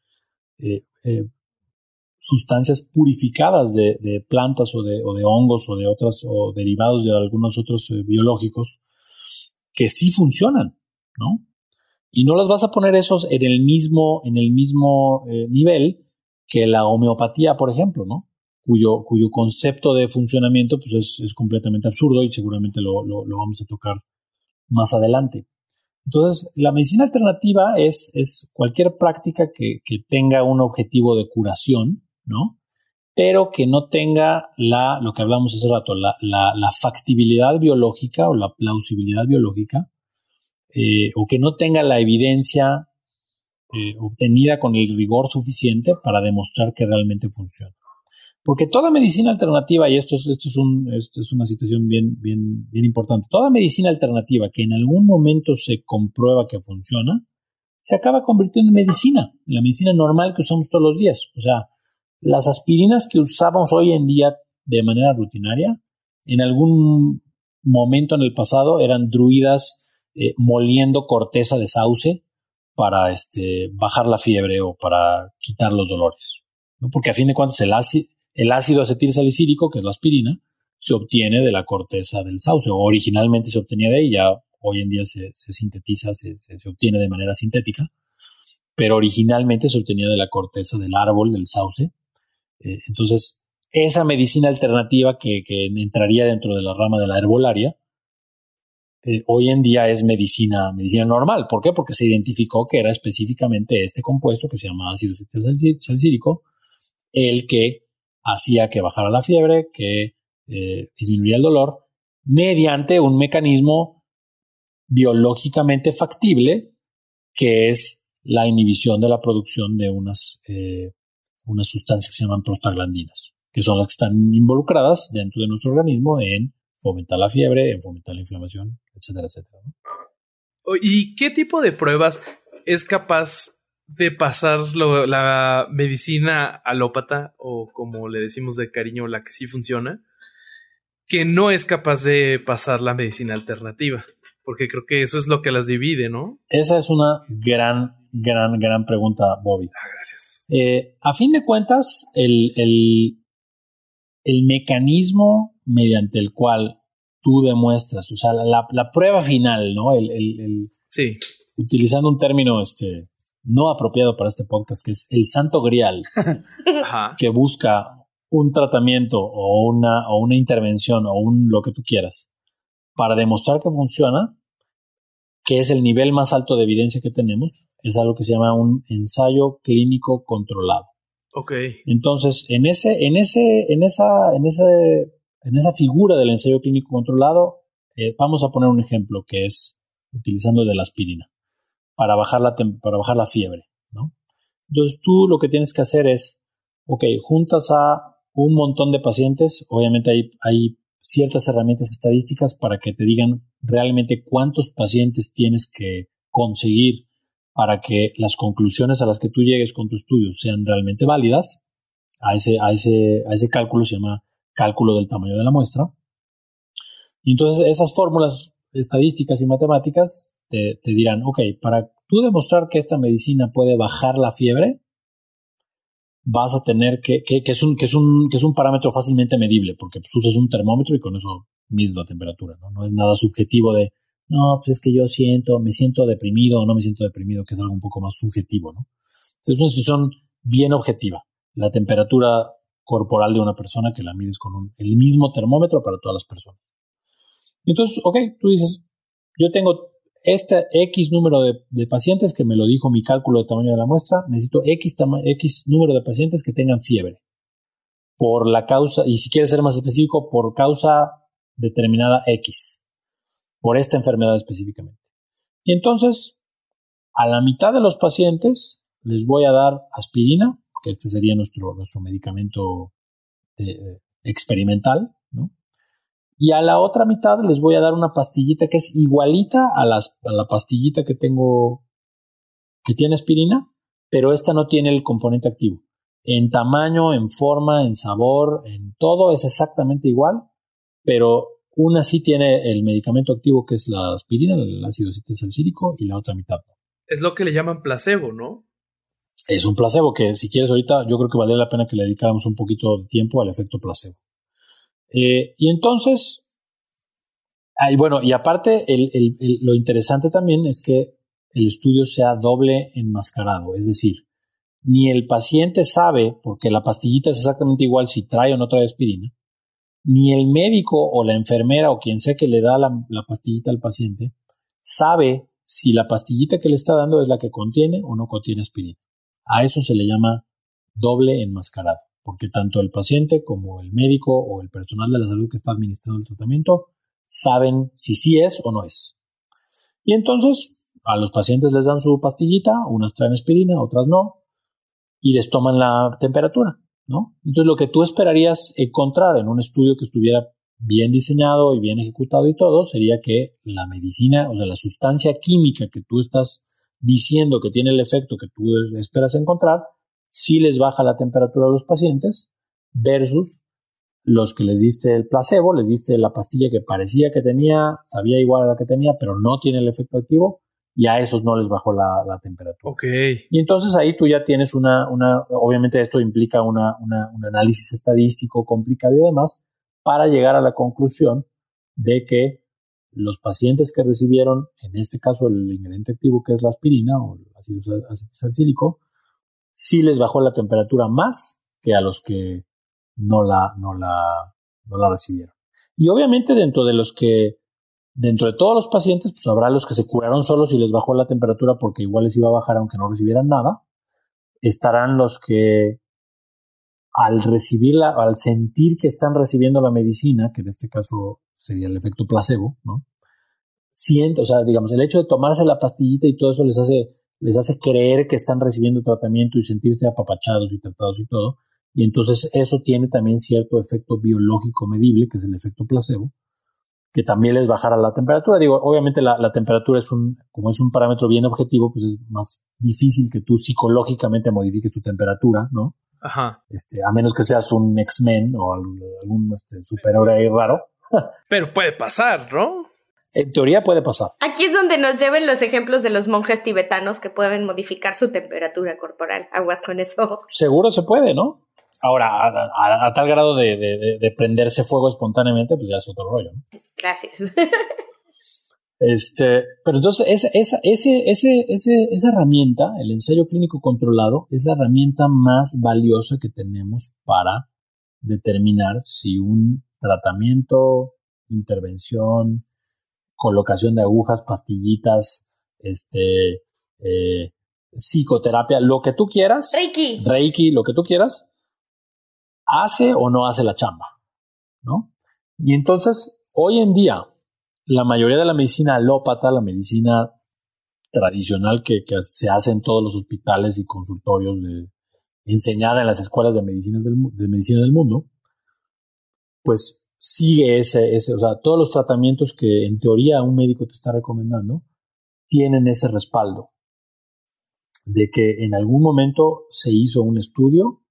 eh, sustancias purificadas de, plantas o de, o de, hongos o de otras o derivados de algunos otros biológicos que sí funcionan, ¿no? Y no las vas a poner esos en el mismo, en el mismo nivel que la homeopatía, por ejemplo, ¿no? cuyo, cuyo concepto de funcionamiento pues es, es completamente absurdo y seguramente lo, lo, vamos a tocar más adelante. Entonces, la medicina alternativa es, es cualquier práctica que, que, tenga un objetivo de curación, ¿no? Pero que no tenga la, lo que hablamos hace rato, la, la factibilidad biológica o la plausibilidad biológica, eh, o que no tenga la evidencia eh, obtenida con el rigor suficiente para demostrar que realmente funciona. Porque toda medicina alternativa, y esto es, esto es, un, esto es una situación bien, bien, bien importante, toda medicina alternativa que en algún momento se comprueba que funciona, se acaba convirtiendo en medicina, en la medicina normal que usamos todos los días. O sea, las aspirinas que usamos hoy en día de manera rutinaria, en algún momento en el pasado eran druidas eh, moliendo corteza de sauce para este, bajar la fiebre o para quitar los dolores. Porque a fin de cuentas el ácido, el ácido acetilsalicílico, que es la aspirina, se obtiene de la corteza del sauce, originalmente se obtenía de ella, hoy en día se, sintetiza, se, obtiene de manera sintética, pero originalmente se obtenía de la corteza del árbol, del sauce. Eh, entonces, esa medicina alternativa que, entraría dentro de la rama de la herbolaria, eh, hoy en día es medicina, medicina normal. ¿Por qué? Porque se identificó que era específicamente este compuesto que se llama ácido salicílico el que hacía que bajara la fiebre, que eh, disminuía el dolor, mediante un mecanismo biológicamente factible, que es la inhibición de la producción de unas, eh, unas sustancias que se llaman prostaglandinas, que son las que están involucradas dentro de nuestro organismo en fomentar la fiebre, en fomentar la inflamación, etcétera, etcétera. ¿Y qué tipo de pruebas es capaz de pasar la medicina alópata o como le decimos de cariño, la que sí funciona, que no es capaz de pasar la medicina alternativa? Porque creo que eso es lo que las divide, ¿no? Esa es una gran, gran, gran pregunta, Bobby. Ah, gracias. Eh, a fin de cuentas, el, el, el mecanismo mediante el cual tú demuestras, o sea, la, la prueba final, ¿no? El, el, sí. Utilizando un término este, no apropiado para este podcast, que es el santo grial, que busca un tratamiento o una, o una intervención o un lo que tú quieras para demostrar que funciona, que es el nivel más alto de evidencia que tenemos, es algo que se llama un ensayo clínico controlado. Ok. Entonces, en ese, en ese, en esa, en ese, en esa figura del ensayo clínico controlado, eh, vamos a poner un ejemplo que es utilizando de la aspirina para bajar la, para bajar la fiebre, ¿no? Entonces tú lo que tienes que hacer es, ok, juntas a un montón de pacientes, obviamente hay, hay ciertas herramientas estadísticas para que te digan realmente cuántos pacientes tienes que conseguir para que las conclusiones a las que tú llegues con tu estudio sean realmente válidas. A ese, a ese, a ese cálculo se llama cálculo del tamaño de la muestra. Y entonces esas fórmulas estadísticas y matemáticas te, te dirán, ok, para tú demostrar que esta medicina puede bajar la fiebre, vas a tener que, que, es un, que, es un, que es un parámetro fácilmente medible, porque pues, usas un termómetro y con eso mides la temperatura, ¿no? No es nada subjetivo de, no, pues es que yo siento, me siento deprimido o no me siento deprimido, que es algo un poco más subjetivo, ¿no? Es una situación bien objetiva. La temperatura corporal de una persona que la mides con el mismo termómetro para todas las personas. Entonces, ok, tú dices, yo tengo este X número de, pacientes que me lo dijo mi cálculo de tamaño de la muestra, necesito X número de pacientes que tengan fiebre. Por la causa, y si quieres ser más específico, por causa determinada X. Por esta enfermedad específicamente. Y entonces, a la mitad de los pacientes les voy a dar aspirina, que este sería nuestro, nuestro medicamento eh, experimental, ¿no? y a la otra mitad les voy a dar una pastillita que es igualita a, a la pastillita que tengo, que tiene aspirina, pero esta no tiene el componente activo. En tamaño, en forma, en sabor, en todo es exactamente igual, pero una sí tiene el medicamento activo que es la aspirina, el ácido salicílico, y la otra mitad. Es lo que le llaman placebo, ¿no? Es un placebo que si quieres ahorita yo creo que vale la pena que le dedicáramos un poquito de tiempo al efecto placebo. Eh, y entonces, bueno, y aparte, lo interesante también es que el estudio sea doble enmascarado, es decir, ni el paciente sabe, porque la pastillita es exactamente igual si trae o no trae aspirina, ni el médico o la enfermera o quien sea que le da la, la pastillita al paciente sabe si la pastillita que le está dando es la que contiene o no contiene aspirina. A eso se le llama doble enmascarado porque tanto el paciente como el médico o el personal de la salud que está administrando el tratamiento saben si sí es o no es. Y entonces a los pacientes les dan su pastillita, unas traen aspirina, otras no, y les toman la temperatura, ¿no? Entonces lo que tú esperarías encontrar en un estudio que estuviera bien diseñado y bien ejecutado y todo, sería que la medicina, o sea, la sustancia química que tú estás diciendo que tiene el efecto que tú esperas encontrar, si les baja la temperatura a los pacientes versus los que les diste el placebo, les diste la pastilla que parecía que tenía, sabía igual a la que tenía, pero no tiene el efecto activo y a esos no les bajó la, temperatura. Ok. Y entonces ahí tú ya tienes una, una obviamente esto implica una, una, un análisis estadístico complicado y demás para llegar a la conclusión de que los pacientes que recibieron, en este caso el ingrediente activo que es la aspirina o el ácido salicílico, sí les bajó la temperatura más que a los que no la, no la, no la recibieron. Y obviamente dentro de los que Dentro de todos los pacientes, pues habrá los que se curaron solos y les bajó la temperatura porque igual les iba a bajar aunque no recibieran nada. Estarán los que al recibirla, al sentir que están recibiendo la medicina, que en este caso sería el efecto placebo, ¿no? Siente, o sea, digamos, el hecho de tomarse la pastillita y todo eso les hace, les hace creer que están recibiendo tratamiento y sentirse apapachados y tratados y todo. Y entonces eso tiene también cierto efecto biológico medible, que es el efecto placebo, que también les bajará la temperatura. Digo, obviamente la, la, temperatura es un, como es un parámetro bien objetivo, pues es más difícil que tú psicológicamente modifiques tu temperatura, ¿no? Ajá. Este, a menos que seas un X-Men o algún, algún este, superhéroe raro. Pero puede pasar, ¿no? En teoría puede pasar. Aquí es donde nos lleven los ejemplos de los monjes tibetanos que pueden modificar su temperatura corporal. Aguas con eso. Seguro se puede, ¿no? Ahora, a, a, tal grado de, de, de, prenderse fuego espontáneamente, pues ya es otro rollo. ¿no? Gracias. Este, pero entonces esa, esa, ese, ese, ese, esa herramienta, el ensayo clínico controlado, es la herramienta más valiosa que tenemos para determinar si un tratamiento, intervención, colocación de agujas, pastillitas, este, eh, psicoterapia, lo que tú quieras, Reiki, Reiki, lo que tú quieras, hace o no hace la chamba, ¿no? Y entonces, hoy en día, la mayoría de la medicina alópata, la medicina tradicional que, que, se hace en todos los hospitales y consultorios de, enseñada en las escuelas de, medicinas del, de medicina del mundo, pues sigue ese, ese, o sea, todos los tratamientos que en teoría un médico te está recomendando tienen ese respaldo de que en algún momento se hizo un estudio,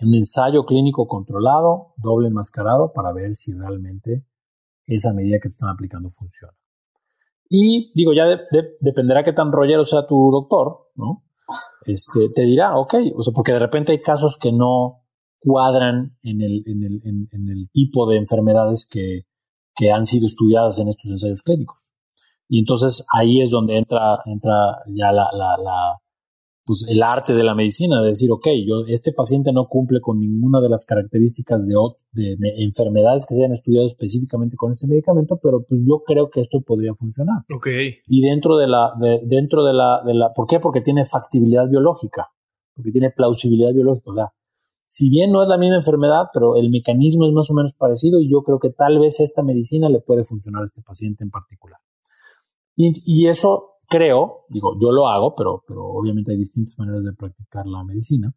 un ensayo clínico controlado, doble enmascarado, para ver si realmente esa medida que te están aplicando funciona. Y digo, ya de, de, dependerá qué tan rollero sea tu doctor, ¿no? Este, te dirá, ok, o sea, porque de repente hay casos que no cuadran en el, en el, en, en el tipo de enfermedades que, que han sido estudiadas en estos ensayos clínicos. Y entonces ahí es donde entra, entra ya la, la, la, pues el arte de la medicina, de decir, ok, yo, este paciente no cumple con ninguna de las características de, de, de, enfermedades que se hayan estudiado específicamente con ese medicamento, pero pues yo creo que esto podría funcionar. Ok. Y dentro de la, de, dentro de la, de la, ¿por qué? Porque tiene factibilidad biológica, porque tiene plausibilidad biológica, o sea, si bien no es la misma enfermedad, pero el mecanismo es más o menos parecido y yo creo que tal vez esta medicina le puede funcionar a este paciente en particular. Y, eso creo, digo, yo lo hago, pero, pero obviamente hay distintas maneras de practicar la medicina.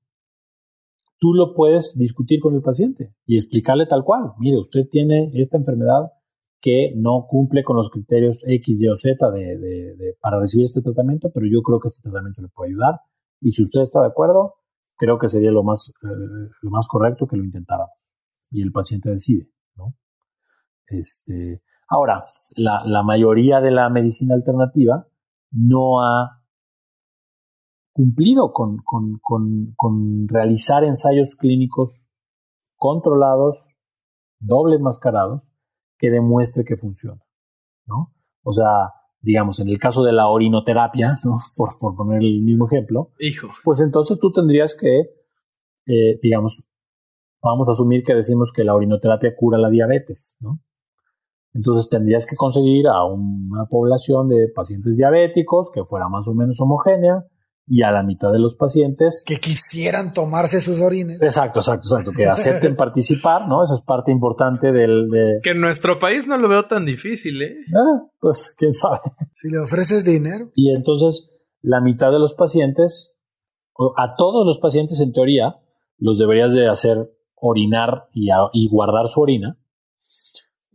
Tú lo puedes discutir con el paciente y explicarle tal cual. Mire, usted tiene esta enfermedad que no cumple con los criterios X, Y o Z de, para recibir este tratamiento, pero yo creo que este tratamiento le puede ayudar. Y si usted está de acuerdo, creo que sería lo más, eh, lo más correcto que lo intentáramos. Y el paciente decide, ¿no? Este, ahora, la, la mayoría de la medicina alternativa no ha cumplido con, con, con, con, realizar ensayos clínicos controlados, doble enmascarados, que demuestre que funciona, ¿no? O sea, digamos, en el caso de la orinoterapia, ¿no? por, por poner el mismo ejemplo, Hijo. pues entonces tú tendrías que, eh, digamos, vamos a asumir que decimos que la orinoterapia cura la diabetes, ¿no? Entonces tendrías que conseguir a una población de pacientes diabéticos que fuera más o menos homogénea y a la mitad de los pacientes que quisieran tomarse sus orines. Exacto, exacto, exacto, que acepten participar, ¿no? Eso es parte importante del de que en nuestro país no lo veo tan difícil, ¿eh? Ah, pues quién sabe. Si le ofreces dinero. Y entonces la mitad de los pacientes a todos los pacientes en teoría los deberías de hacer orinar y, a, y guardar su orina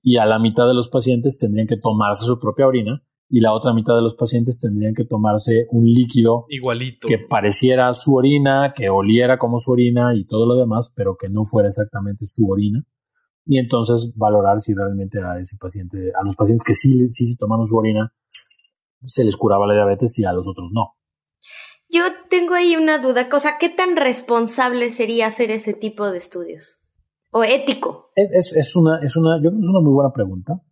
y a la mitad de los pacientes tendrían que tomarse su propia orina y la otra mitad de los pacientes tendrían que tomarse un líquido igualito que pareciera su orina, que oliera como su orina y todo lo demás, pero que no fuera exactamente su orina. Y entonces valorar si realmente a ese paciente, a los pacientes que sí, sí se tomaron su orina, se les curaba la diabetes y a los otros no. Yo tengo ahí una duda, cosa, ¿qué tan responsable sería hacer ese tipo de estudios? o ético? Es, es, es, una, es una, yo creo que es una muy buena pregunta.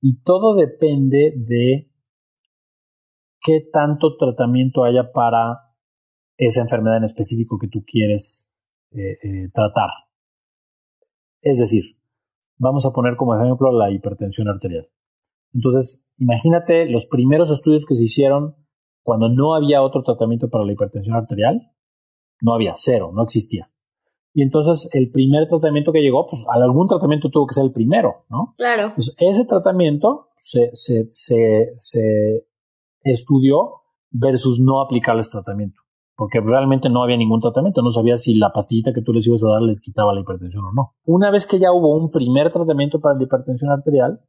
Y todo depende de qué tanto tratamiento haya para esa enfermedad en específico que tú quieres eh, eh, tratar. Es decir, vamos a poner como ejemplo la hipertensión arterial. Entonces, imagínate los primeros estudios que se hicieron cuando no había otro tratamiento para la hipertensión arterial. No había, cero, no existía. Y entonces el primer tratamiento que llegó, pues algún tratamiento tuvo que ser el primero, ¿no? Claro. Entonces ese tratamiento se, se, se, se estudió versus no aplicarles tratamiento. Porque realmente no había ningún tratamiento, no sabía si la pastillita que tú les ibas a dar les quitaba la hipertensión o no. Una vez que ya hubo un primer tratamiento para la hipertensión arterial,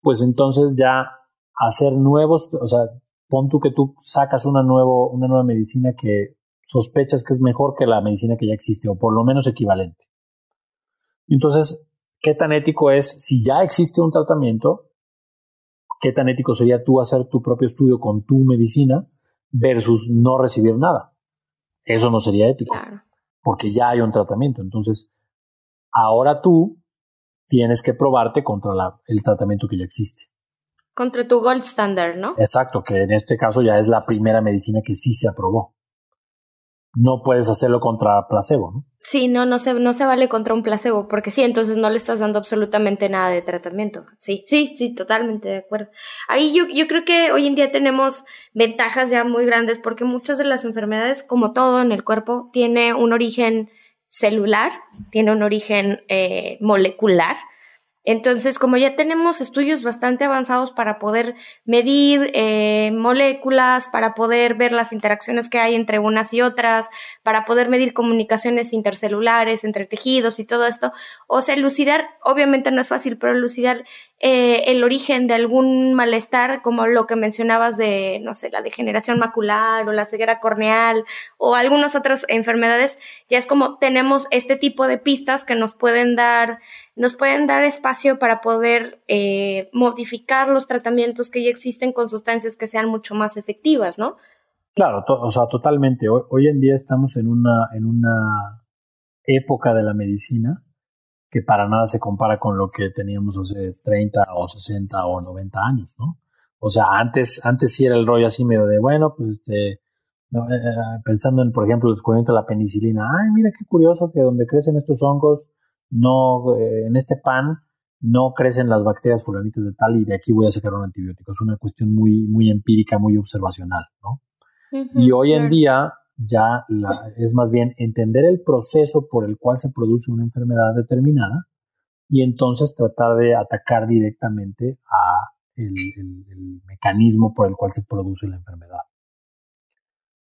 pues entonces ya hacer nuevos, o sea, pon tú que tú sacas una, nuevo, una nueva medicina que sospechas que es mejor que la medicina que ya existe, o por lo menos equivalente. Entonces, ¿qué tan ético es si ya existe un tratamiento? ¿Qué tan ético sería tú hacer tu propio estudio con tu medicina versus no recibir nada? Eso no sería ético, porque ya hay un tratamiento. Entonces, ahora tú tienes que probarte contra el tratamiento que ya existe. Contra tu gold standard, ¿no? Exacto, que en este caso ya es la primera medicina que sí se aprobó no puedes hacerlo contra placebo, ¿no? Sí, no, no se, no se vale contra un placebo, porque sí, entonces no le estás dando absolutamente nada de tratamiento. Sí, sí, sí, totalmente de acuerdo. Ahí yo, yo creo que hoy en día tenemos ventajas ya muy grandes, porque muchas de las enfermedades, como todo en el cuerpo, tiene un origen celular, tiene un origen eh, molecular, entonces, como ya tenemos estudios bastante avanzados para poder medir eh, moléculas, para poder ver las interacciones que hay entre unas y otras, para poder medir comunicaciones intercelulares entre tejidos y todo esto, o sea, elucidar, obviamente no es fácil, pero elucidar eh, el origen de algún malestar, como lo que mencionabas de, no sé, la degeneración macular o la ceguera corneal o algunas otras enfermedades, ya es como tenemos este tipo de pistas que nos pueden dar nos pueden dar espacio para poder eh, modificar los tratamientos que ya existen con sustancias que sean mucho más efectivas, ¿no? Claro, o sea, totalmente. Hoy, en día estamos en una, en una época de la medicina que para nada se compara con lo que teníamos hace 30 o 60 o 90 años, ¿no? O sea, antes, antes sí era el rollo así medio de, bueno, pues este, eh, eh, pensando en, por ejemplo, el descubrimiento de la penicilina, ay, mira qué curioso que donde crecen estos hongos, no, eh, en este pan no crecen las bacterias fulanitas de tal y de aquí voy a sacar un antibiótico. Es una cuestión muy, muy empírica, muy observacional, ¿no? y hoy en día ya es más bien entender el proceso por el cual se produce una enfermedad determinada y entonces tratar de atacar directamente a el, mecanismo por el cual se produce la enfermedad.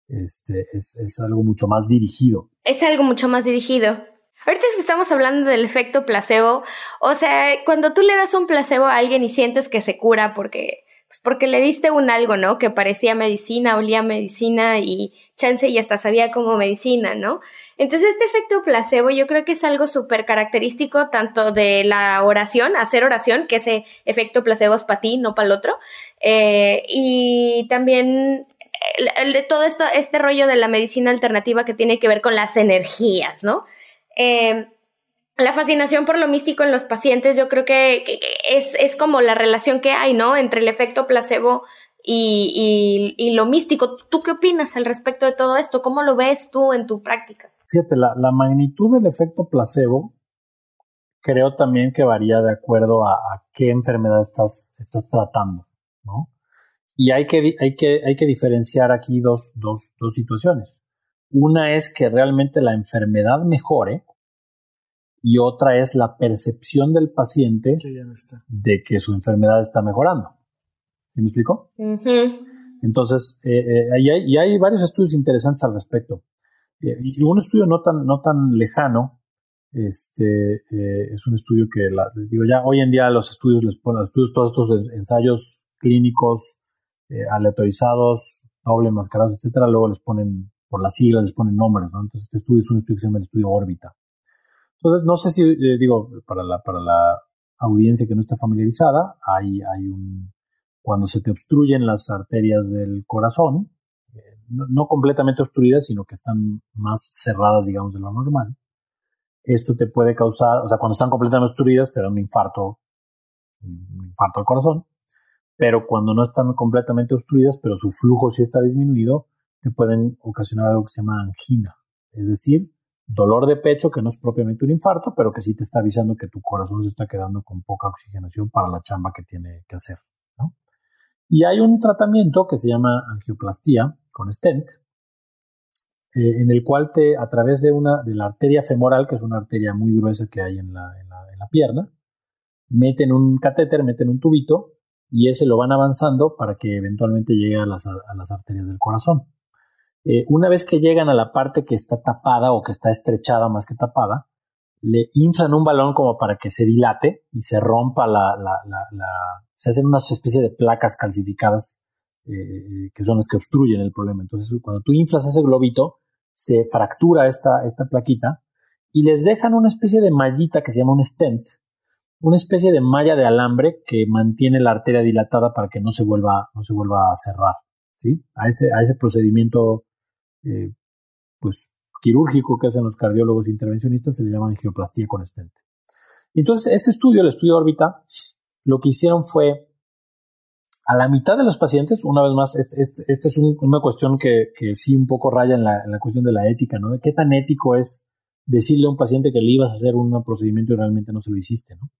Este, es, es algo mucho más dirigido. Es algo mucho más dirigido. Ahorita que estamos hablando del efecto placebo, o sea, cuando tú le das un placebo a alguien y sientes que se cura porque, pues porque le diste un algo, ¿no? Que parecía medicina, olía medicina y chance y hasta sabía como medicina, ¿no? Entonces este efecto placebo yo creo que es algo súper característico tanto de la oración, hacer oración, que ese efecto placebo es para ti, no para el otro, eh, y también el, de todo esto, este rollo de la medicina alternativa que tiene que ver con las energías, ¿no? Eh, la fascinación por lo místico en los pacientes, yo creo que, es, como la relación que hay, ¿no? Entre el efecto placebo y, lo místico. ¿Tú qué opinas al respecto de todo esto? ¿Cómo lo ves tú en tu práctica? Fíjate, la, magnitud del efecto placebo creo también que varía de acuerdo a, qué enfermedad estás, estás tratando, ¿no? Y hay que, hay que, hay que diferenciar aquí dos, dos, dos situaciones. Una es que realmente la enfermedad mejore y otra es la percepción del paciente de que su enfermedad está mejorando. ¿Sí me explico? Entonces, eh, eh, y, hay, hay, varios estudios interesantes al respecto. Eh, y un estudio no tan, no tan lejano, este, es un estudio que, digo, ya hoy en día los estudios les ponen, estudios, todos estos ensayos clínicos aleatorizados, doble enmascarados, etcétera, luego les ponen por las siglas les ponen nombres, ¿no? Entonces este estudio es un estudio que se llama el estudio órbita. Entonces, no sé si, eh, digo, para la, para la audiencia que no está familiarizada, hay, hay un, cuando se te obstruyen las arterias del corazón, eh, no, completamente obstruidas, sino que están más cerradas, digamos, de lo normal, esto te puede causar, o sea, cuando están completamente obstruidas, te da un infarto, un infarto al corazón, pero cuando no están completamente obstruidas, pero su flujo sí está disminuido, te pueden ocasionar algo que se llama angina, es decir, dolor de pecho, que no es propiamente un infarto, pero que sí te está avisando que tu corazón se está quedando con poca oxigenación para la chamba que tiene que hacer. Y hay un tratamiento que se llama angioplastía con stent, eh, en el cual te, a través de una, de la arteria femoral, que es una arteria muy gruesa que hay en la, en la, pierna, meten un catéter, meten un tubito y ese lo van avanzando para que eventualmente llegue a las, a las arterias del corazón. Eh, una vez que llegan a la parte que está tapada o que está estrechada más que tapada, le inflan un balón como para que se dilate y se rompa la, se hacen una especie de placas calcificadas eh, que son las que obstruyen el problema. Entonces, cuando tú inflas ese globito, se fractura esta, esta plaquita y les dejan una especie de mallita que se llama un stent, una especie de malla de alambre que mantiene la arteria dilatada para que no se vuelva, no se vuelva a cerrar. ¿sí? A, ese, a ese procedimiento eh, pues, quirúrgico que hacen los cardiólogos intervencionistas se le llama angioplastía con stent. Entonces, este estudio, el estudio órbita, lo que hicieron fue a la mitad de los pacientes, una vez más, esta este, este es una cuestión que, sí un poco raya en la, en la, cuestión de la ética, ¿no? Qué tan ético es decirle a un paciente que le ibas a hacer un procedimiento y realmente no se lo hiciste, ¿no?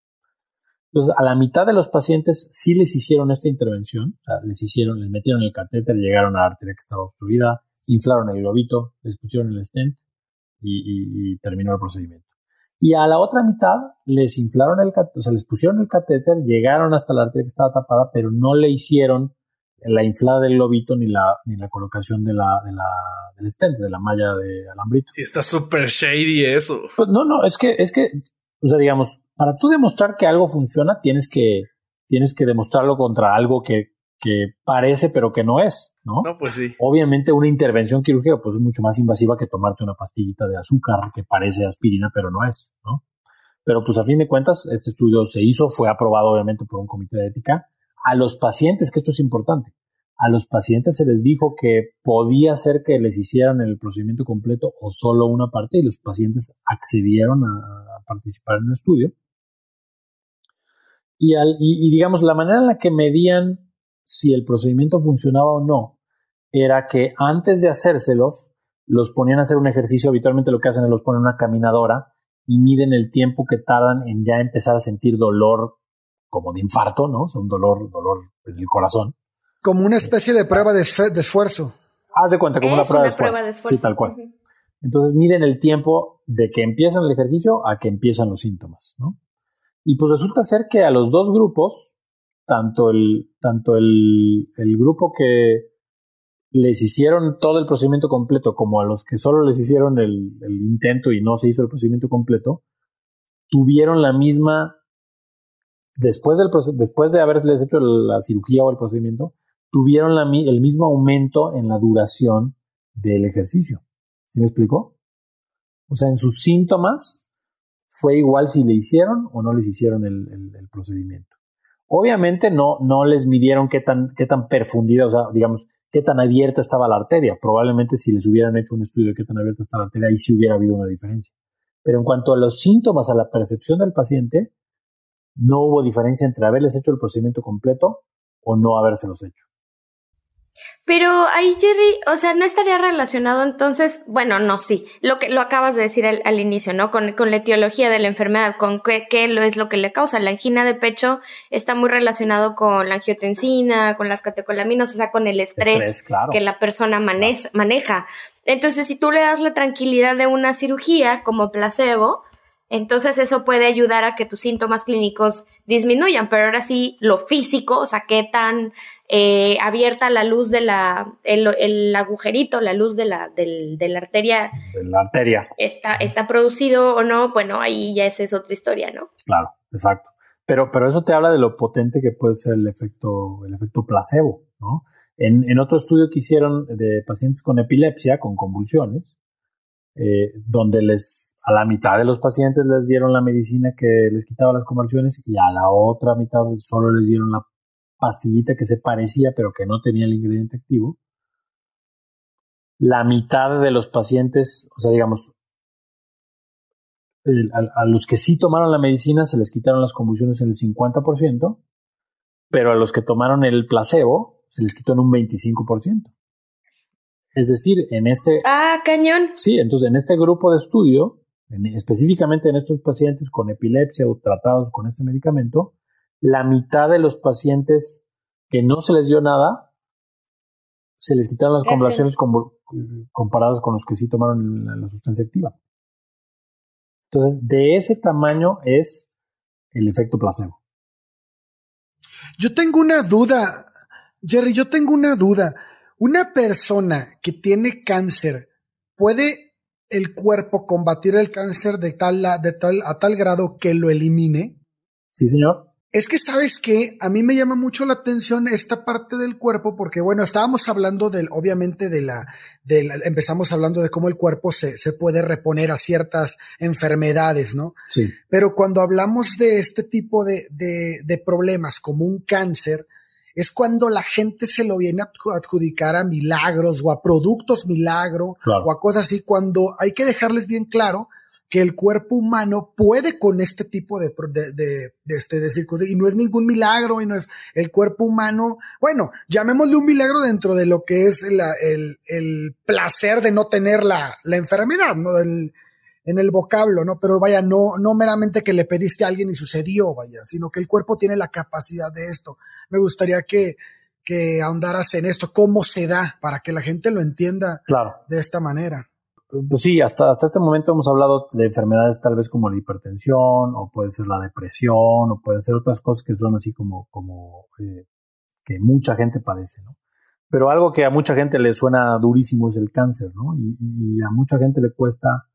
Entonces, a la mitad de los pacientes sí les hicieron esta intervención, o sea, les hicieron, les metieron el catéter, llegaron a la arteria que estaba obstruida, inflaron el globito, les pusieron el stent y, y terminó el procedimiento. Y a la otra mitad les inflaron el o sea, les pusieron el catéter, llegaron hasta la arteria que estaba tapada, pero no le hicieron la inflada del globito ni la, ni la colocación de la, de la, del stent, de la malla de alambrito. Sí, está súper shady eso. Pues no, no, es que, es que, o sea, digamos, para tú demostrar que algo funciona, tienes que, tienes que demostrarlo contra algo que, que parece pero que no es, ¿no? No, pues sí. Obviamente una intervención quirúrgica pues es mucho más invasiva que tomarte una pastillita de azúcar que parece aspirina pero no es, ¿no? Pero pues a fin de cuentas este estudio se hizo, fue aprobado obviamente por un comité de ética. A los pacientes, que esto es importante, a los pacientes se les dijo que podía ser que les hicieran el procedimiento completo o solo una parte y los pacientes accedieron a, participar en el estudio. Y, al, y digamos, la manera en la que medían si el procedimiento funcionaba o no era que antes de hacérselos, los ponían a hacer un ejercicio, habitualmente lo que hacen es los ponen en una caminadora y miden el tiempo que tardan en ya empezar a sentir dolor como de infarto, ¿no? O sea, un dolor, dolor en el corazón. Como una especie de prueba de, esfuerzo. Haz de cuenta, como una, prueba, de esfuerzo. Sí, tal cual. Entonces miden el tiempo de que empiezan el ejercicio a que empiezan los síntomas, ¿no? Y pues resulta ser que a los dos grupos, tanto el, tanto el, el grupo que les hicieron todo el procedimiento completo como a los que solo les hicieron el, el, intento y no se hizo el procedimiento completo, tuvieron la misma, después, del, después de haberles hecho la cirugía o el procedimiento, tuvieron la, el mismo aumento en la duración del ejercicio. ¿Sí me explicó? O sea, en sus síntomas fue igual si le hicieron o no les hicieron el, el procedimiento. Obviamente no, no les midieron qué tan, qué tan perfundida, o sea, digamos, qué tan abierta estaba la arteria. Probablemente si les hubieran hecho un estudio de qué tan abierta está la arteria, ahí sí hubiera habido una diferencia. Pero en cuanto a los síntomas, a la percepción del paciente, no hubo diferencia entre haberles hecho el procedimiento completo o no habérselos hecho. Pero ahí, Jerry, o sea, no estaría relacionado entonces, bueno, no, sí, lo que lo acabas de decir al, inicio, ¿no? Con, con, la etiología de la enfermedad, con qué, qué lo es lo que le causa. La angina de pecho está muy relacionado con la angiotensina, con las catecolaminas, o sea, con el estrés, que la persona maneja. Entonces, si tú le das la tranquilidad de una cirugía como placebo, entonces eso puede ayudar a que tus síntomas clínicos disminuyan, pero ahora sí lo físico, o sea, qué tan eh, abierta la luz de la, el, agujerito, la luz de la, de la arteria. De la arteria. Está, está producido o no, bueno, ahí ya esa es otra historia, ¿no? Claro, exacto. Pero, pero eso te habla de lo potente que puede ser el efecto, el efecto placebo, ¿no? En, en otro estudio que hicieron de pacientes con epilepsia, con convulsiones, eh, donde les a la mitad de los pacientes les dieron la medicina que les quitaba las convulsiones y a la otra mitad solo les dieron la pastillita que se parecía pero que no tenía el ingrediente activo. La mitad de los pacientes, o sea, digamos, a, los que sí tomaron la medicina se les quitaron las convulsiones en el 50%, pero a los que tomaron el placebo se les quitó en un 25%. Es decir, en este... Ah, cañón. Sí, entonces en este grupo de estudio, específicamente en estos pacientes con epilepsia o tratados con este medicamento, la mitad de los pacientes que no se les dio nada, se les quitaron las conversaciones comparadas con los que sí tomaron la, sustancia activa. Entonces, de ese tamaño es el efecto placebo. Yo tengo una duda, Jerry, yo tengo una duda. Una persona que tiene cáncer, ¿puede el cuerpo combatir el cáncer de tal, de tal, a tal grado que lo elimine? Sí, señor. Es que sabes que a mí me llama mucho la atención esta parte del cuerpo porque bueno, estábamos hablando del, obviamente de la, de empezamos hablando de cómo el cuerpo se, se puede reponer a ciertas enfermedades, ¿no? Sí. Pero cuando hablamos de este tipo de, de, de problemas como un cáncer, es cuando la gente se lo viene a adjudicar a milagros o a productos milagro o a cosas así, cuando hay que dejarles bien claro que el cuerpo humano puede con este tipo de, de, de, de este, de circunstancias, y no es ningún milagro, y no es el cuerpo humano, bueno, llamémosle un milagro dentro de lo que es la, el, el, placer de no tener la, la enfermedad, ¿no? En el vocablo, ¿no? Pero vaya, no, no meramente que le pediste a alguien y sucedió, vaya, sino que el cuerpo tiene la capacidad de esto. Me gustaría que, que ahondaras en esto, cómo se da, para que la gente lo entienda claro. de esta manera pues sí, hasta, hasta este momento hemos hablado de enfermedades tal vez como la hipertensión, o puede ser la depresión, o puede ser otras cosas que son así como, como eh, que mucha gente padece, ¿no? Pero algo que a mucha gente le suena durísimo es el cáncer, ¿no? Y, y a mucha gente le cuesta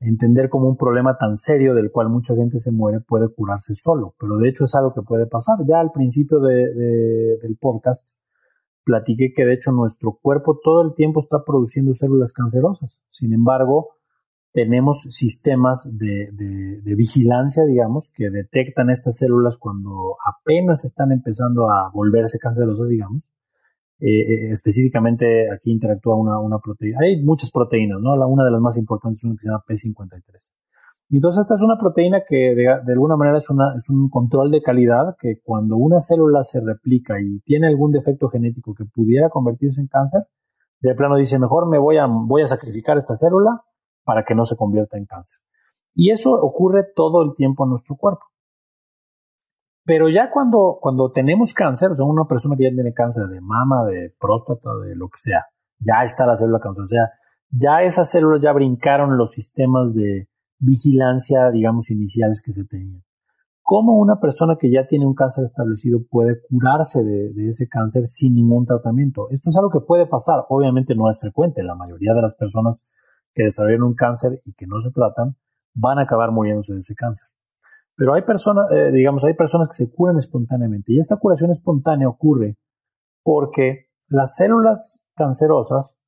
entender como un problema tan serio del cual mucha gente se muere puede curarse solo, pero de hecho es algo que puede pasar. Ya al principio de, de, del podcast platiqué que de hecho nuestro cuerpo todo el tiempo está produciendo células cancerosas. Sin embargo, tenemos sistemas de, de, vigilancia, digamos, que detectan estas células cuando apenas están empezando a volverse cancerosas, digamos. Eh, eh, específicamente aquí interactúa una, una proteína. Hay muchas proteínas, ¿no? La, una de las más importantes es una que se llama P53. Y entonces esta es una proteína que de, alguna manera es, una, es un control de calidad que cuando una célula se replica y tiene algún defecto genético que pudiera convertirse en cáncer, de plano dice, mejor me voy a, voy a sacrificar esta célula para que no se convierta en cáncer. Y eso ocurre todo el tiempo en nuestro cuerpo. Pero ya cuando, cuando tenemos cáncer, o sea, una persona que ya tiene cáncer de mama, de próstata, de lo que sea, ya está la célula cancerosa. O sea, ya esas células ya brincaron los sistemas de, vigilancia, digamos, iniciales que se tenían. ¿Cómo una persona que ya tiene un cáncer establecido puede curarse de, ese cáncer sin ningún tratamiento? Esto es algo que puede pasar, obviamente no es frecuente, la mayoría de las personas que desarrollan un cáncer y que no se tratan van a acabar muriéndose de ese cáncer. Pero hay personas, eh, digamos, hay personas que se curan espontáneamente y esta curación espontánea ocurre porque las células cancerosas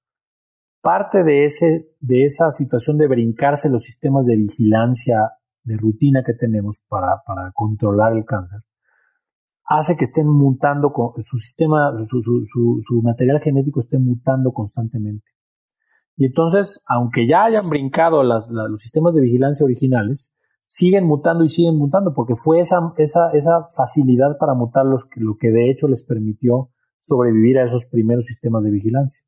parte de, ese, de esa situación de brincarse los sistemas de vigilancia de rutina que tenemos para, para controlar el cáncer, hace que estén mutando, su sistema, su, su, material genético esté mutando constantemente. Y entonces, aunque ya hayan brincado los sistemas de vigilancia originales, siguen mutando y siguen mutando, porque fue esa, esa, esa facilidad para mutar los, lo que de hecho les permitió sobrevivir a esos primeros sistemas de vigilancia.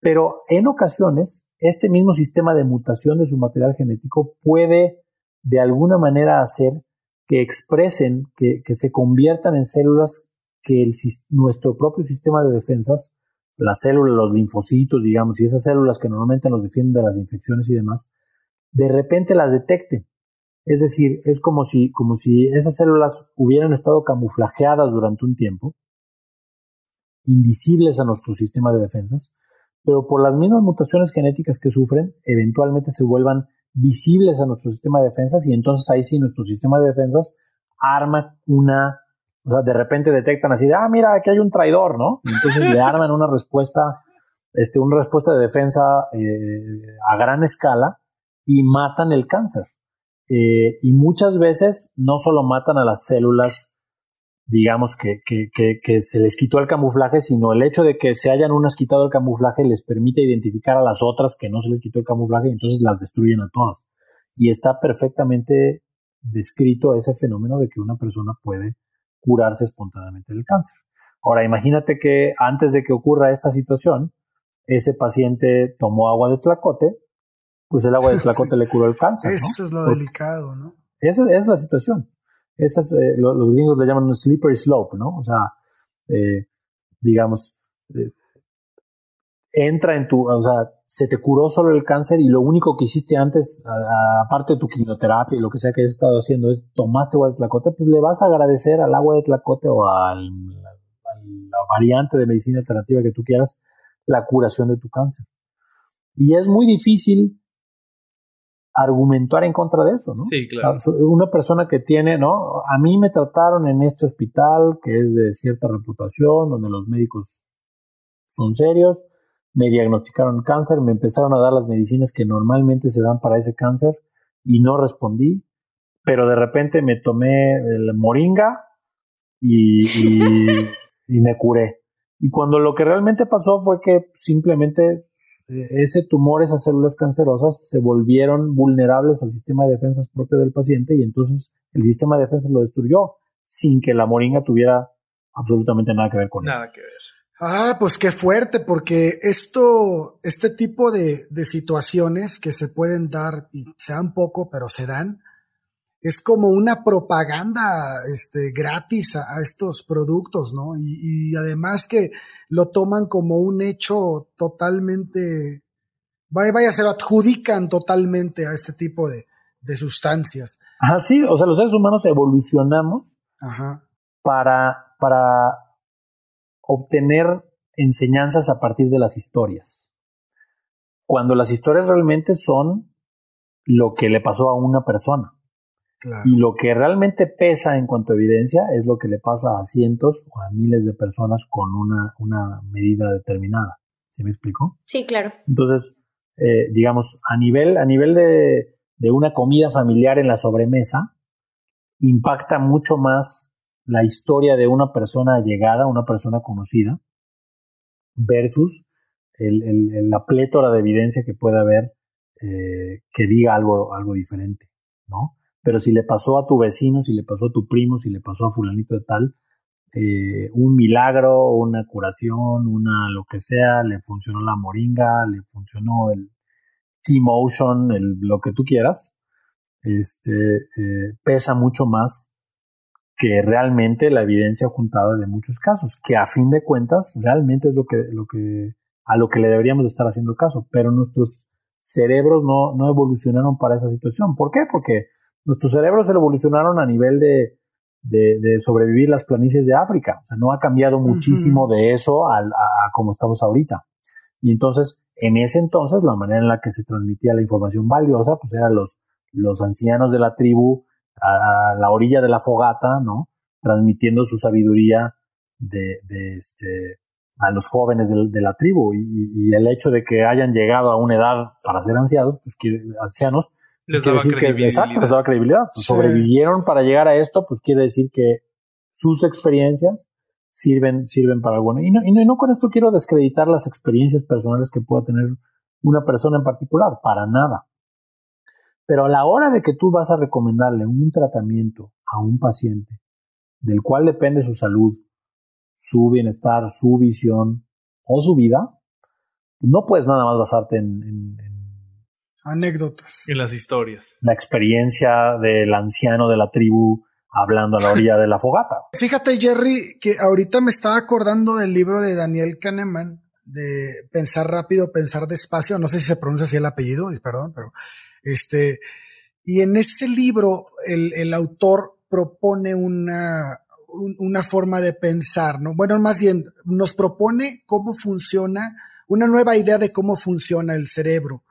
Pero en ocasiones, este mismo sistema de mutación de su material genético puede de alguna manera hacer que expresen, que, se conviertan en células que el, nuestro propio sistema de defensas, las células, los linfocitos, digamos, y esas células que normalmente nos defienden de las infecciones y demás, de repente las detecten. Es decir, es como si, esas células hubieran estado camuflajeadas durante un tiempo, invisibles a nuestro sistema de defensas, pero por las mismas mutaciones genéticas que sufren, eventualmente se vuelvan visibles a nuestro sistema de defensas y entonces ahí sí nuestro sistema de defensas arma una, o sea, de repente detectan así de, ah, mira, aquí hay un traidor, ¿no? Y entonces le arman una respuesta, este, una respuesta de defensa eh, a gran escala y matan el cáncer. Eh, y muchas veces no solo matan a las células digamos, que, que, se les quitó el camuflaje, sino el hecho de que se hayan unas quitado el camuflaje les permite identificar a las otras que no se les quitó el camuflaje y entonces las destruyen a todas. Y está perfectamente descrito ese fenómeno de que una persona puede curarse espontáneamente del cáncer. Ahora, imagínate que antes de que ocurra esta situación, ese paciente tomó agua de tlacote, pues el agua de tlacote le curó el cáncer. Eso es lo delicado, ¿no? Esa, es la situación. Esas, eh, los gringos le llaman un slippery slope, ¿no? O sea, eh, digamos, eh, entra en tu, o sea, se te curó solo el cáncer y lo único que hiciste antes, aparte de tu quimioterapia y lo que sea que hayas estado haciendo, es tomaste agua de tlacote, pues le vas a agradecer al agua de tlacote o a la variante de medicina alternativa que tú quieras la curación de tu cáncer. Y es muy difícil argumentar en contra de eso, ¿no? Sí, claro. una persona que tiene, ¿no? A mí me trataron en este hospital que es de cierta reputación, donde los médicos son serios, me diagnosticaron cáncer, me empezaron a dar las medicinas que normalmente se dan para ese cáncer y no respondí, pero de repente me tomé el moringa y, y, me curé. Y cuando lo que realmente pasó fue que simplemente ese tumor, esas células cancerosas, se volvieron vulnerables al sistema de defensas propio del paciente y entonces el sistema de defensas lo destruyó sin que la moringa tuviera absolutamente nada que ver con eso. Nada que ver. Ah, pues qué fuerte, porque esto, este tipo de, de, situaciones que se pueden dar, y sean poco, pero se dan, es como una propaganda este, gratis a, estos productos, ¿no? Y, y, además que lo toman como un hecho totalmente, vaya, vaya, se lo adjudican totalmente a este tipo de, de sustancias. Ah, sí, o sea, los seres humanos evolucionamos Ajá. para, para obtener enseñanzas a partir de las historias. Cuando las historias realmente son lo que le pasó a una persona. Y lo que realmente pesa en cuanto a evidencia es lo que le pasa a cientos o a miles de personas con una, una medida determinada. ¿Sí me explico? Sí, claro. Entonces, eh, digamos, a nivel, a nivel de, de una comida familiar en la sobremesa, impacta mucho más la historia de una persona llegada, una persona conocida, versus el, la plétora de evidencia que puede haber eh, que diga algo, algo diferente, ¿no? Pero si le pasó a tu vecino, si le pasó a tu primo, si le pasó a fulanito de tal, eh, un milagro, una curación, una lo que sea, le funcionó la moringa, le funcionó el T-Motion, lo que tú quieras, este, eh, pesa mucho más que realmente la evidencia juntada de muchos casos, que a fin de cuentas realmente es lo que, lo que, a lo que le deberíamos estar haciendo caso, pero nuestros cerebros no, no evolucionaron para esa situación. ¿Por qué? Porque nuestros cerebros evolucionaron a nivel de, de, sobrevivir las planicies de África. O sea, no ha cambiado muchísimo de eso a, a, como estamos ahorita. Y entonces, en ese entonces, la manera en la que se transmitía la información valiosa, pues eran los, los ancianos de la tribu a, la orilla de la fogata, ¿no? Transmitiendo su sabiduría de, de este, a los jóvenes de, la tribu y, el hecho de que hayan llegado a una edad para ser ancianos, pues ancianos, les quiere decir que exacto, les daba credibilidad. Pues, sobrevivieron para llegar a esto, pues quiere decir que sus experiencias sirven, sirven para algo. Y no, y no con esto quiero descreditar las experiencias personales que pueda tener una persona en particular, para nada. Pero a la hora de que tú vas a recomendarle un tratamiento a un paciente del cual depende su salud, su bienestar, su visión o su vida, no puedes nada más basarte en, anécdotas. En las historias. La experiencia del anciano de la tribu hablando a la orilla de la fogata. Fíjate, Jerry, que ahorita me estaba acordando del libro de Daniel Kahneman, de Pensar rápido, pensar despacio. No sé si se pronuncia así el apellido, perdón, pero este, y en ese libro el, el autor propone una, una forma de pensar, ¿no? Bueno, más bien nos propone cómo funciona, una nueva idea de cómo funciona el cerebro.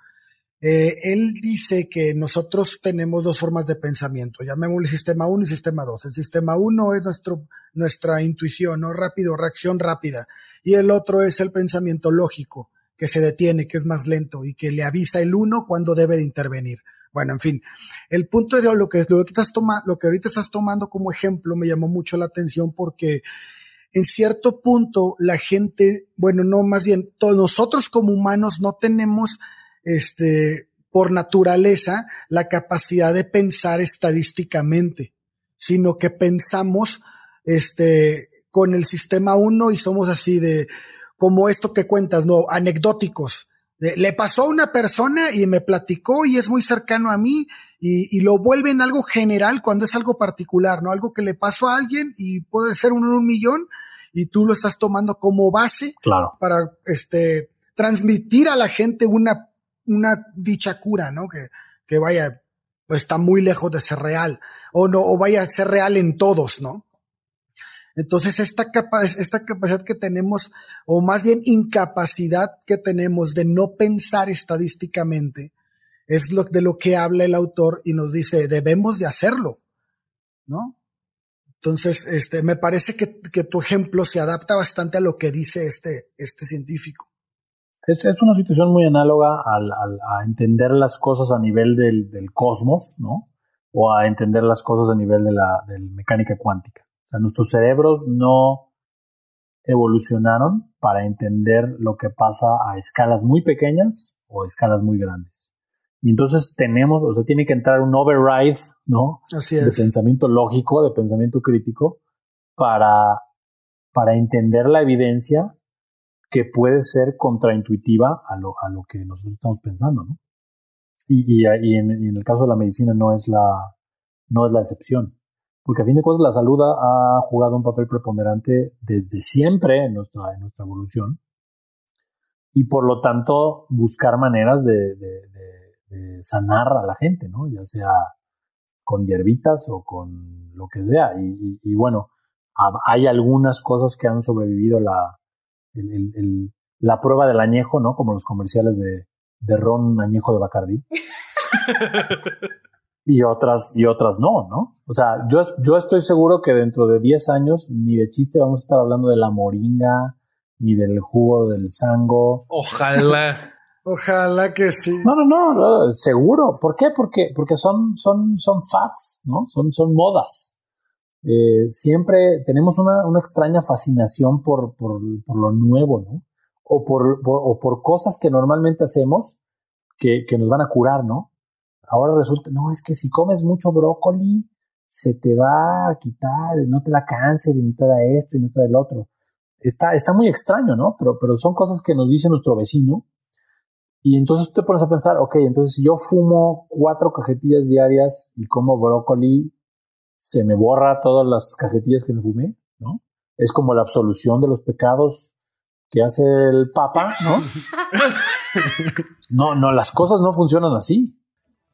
Eh, él dice que nosotros tenemos dos formas de pensamiento, llamémosle sistema 1 y sistema 2. El sistema 1 es nuestro, nuestra intuición, ¿no? Rápido, reacción rápida. Y el otro es el pensamiento lógico, que se detiene, que es más lento y que le avisa el uno cuando debe de intervenir. Bueno, en fin, el punto de lo que, lo que, estás lo que ahorita estás tomando como ejemplo me llamó mucho la atención porque en cierto punto la gente, bueno, no, más bien, todos nosotros como humanos no tenemos, este, por naturaleza, la capacidad de pensar estadísticamente, sino que pensamos, este, con el sistema uno y somos así de, como esto que cuentas, no, anecdóticos. le pasó a una persona y me platicó y es muy cercano a mí y, lo vuelve en algo general cuando es algo particular, ¿no? Algo que le pasó a alguien y puede ser en un millón y tú lo estás tomando como base para este, transmitir a la gente una, una dicha cura, ¿no? Que, que vaya, está muy lejos de ser real o no, o vaya a ser real en todos, ¿no? Entonces, esta, capa esta capacidad que tenemos, o más bien incapacidad que tenemos de no pensar estadísticamente, es lo, de lo que habla el autor y nos dice, debemos de hacerlo, ¿no? Entonces, este, me parece que, tu ejemplo se adapta bastante a lo que dice este, este científico. Es, una situación muy análoga al, a entender las cosas a nivel del, del, cosmos, ¿no? O a entender las cosas a nivel de la mecánica cuántica. O sea, nuestros cerebros no evolucionaron para entender lo que pasa a escalas muy pequeñas o escalas muy grandes. Y entonces tenemos, o sea, tiene que entrar un override, ¿no? Así De pensamiento lógico, de pensamiento crítico, para, para entender la evidencia que puede ser contraintuitiva a lo, a lo que nosotros estamos pensando, ¿no? Y, y, y, en, el caso de la medicina no es la, no es la excepción porque a fin de cuentas la salud ha, jugado un papel preponderante desde siempre en nuestra, en nuestra evolución y por lo tanto buscar maneras de, sanar a la gente, ¿no? Ya sea con hierbitas o con lo que sea. Y, bueno, hay algunas cosas que han sobrevivido la, la prueba del añejo, ¿no? Como los comerciales de, de ron añejo de Bacardi. y otras, y otras no, ¿no? O sea, yo, yo estoy seguro que dentro de 10 años ni de chiste vamos a estar hablando de la moringa, ni del jugo del sango. Ojalá. Ojalá que sí. No, no, no, seguro. ¿Por qué? Porque, porque son, son, son fats, ¿no? Son, son modas. Eh, siempre tenemos una, una extraña fascinación por, por, lo nuevo, ¿no? O por, por cosas que normalmente hacemos que, que nos van a curar, ¿no? Ahora resulta, no, es que si comes mucho brócoli, se te va a quitar, no te da cáncer y no te da esto y no te da el otro. Está, está muy extraño, ¿no? Pero, pero son cosas que nos dice nuestro vecino. Y entonces te pones a pensar, ok, entonces yo fumo cuatro cajetillas diarias y como brócoli, se me borra todas las cajetillas que me fumé, ¿no? Es como la absolución de los pecados que hace el Papa, ¿no? no, no, las cosas no funcionan así.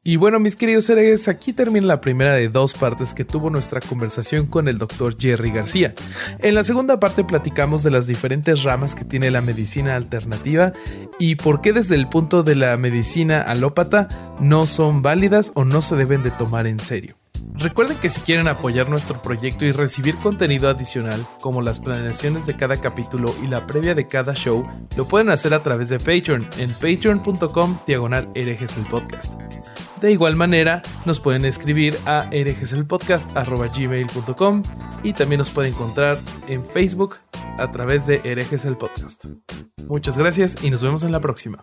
Y bueno, mis queridos seres, aquí termina la primera de dos partes que tuvo nuestra conversación con el doctor Jerry García. En la segunda parte platicamos de las diferentes ramas que tiene la medicina alternativa y por qué desde el punto de la medicina alópata no son válidas o no se deben de tomar en serio. Recuerden que si quieren apoyar nuestro proyecto y recibir contenido adicional, como las planeaciones de cada capítulo y la previa de cada show, lo pueden hacer a través de Patreon en patreon.com diagonal herejes el podcast. De igual manera, nos pueden escribir a herejeselpodcast.gmail.com y también nos pueden encontrar en Facebook a través de Herejes el Podcast. Muchas gracias y nos vemos en la próxima.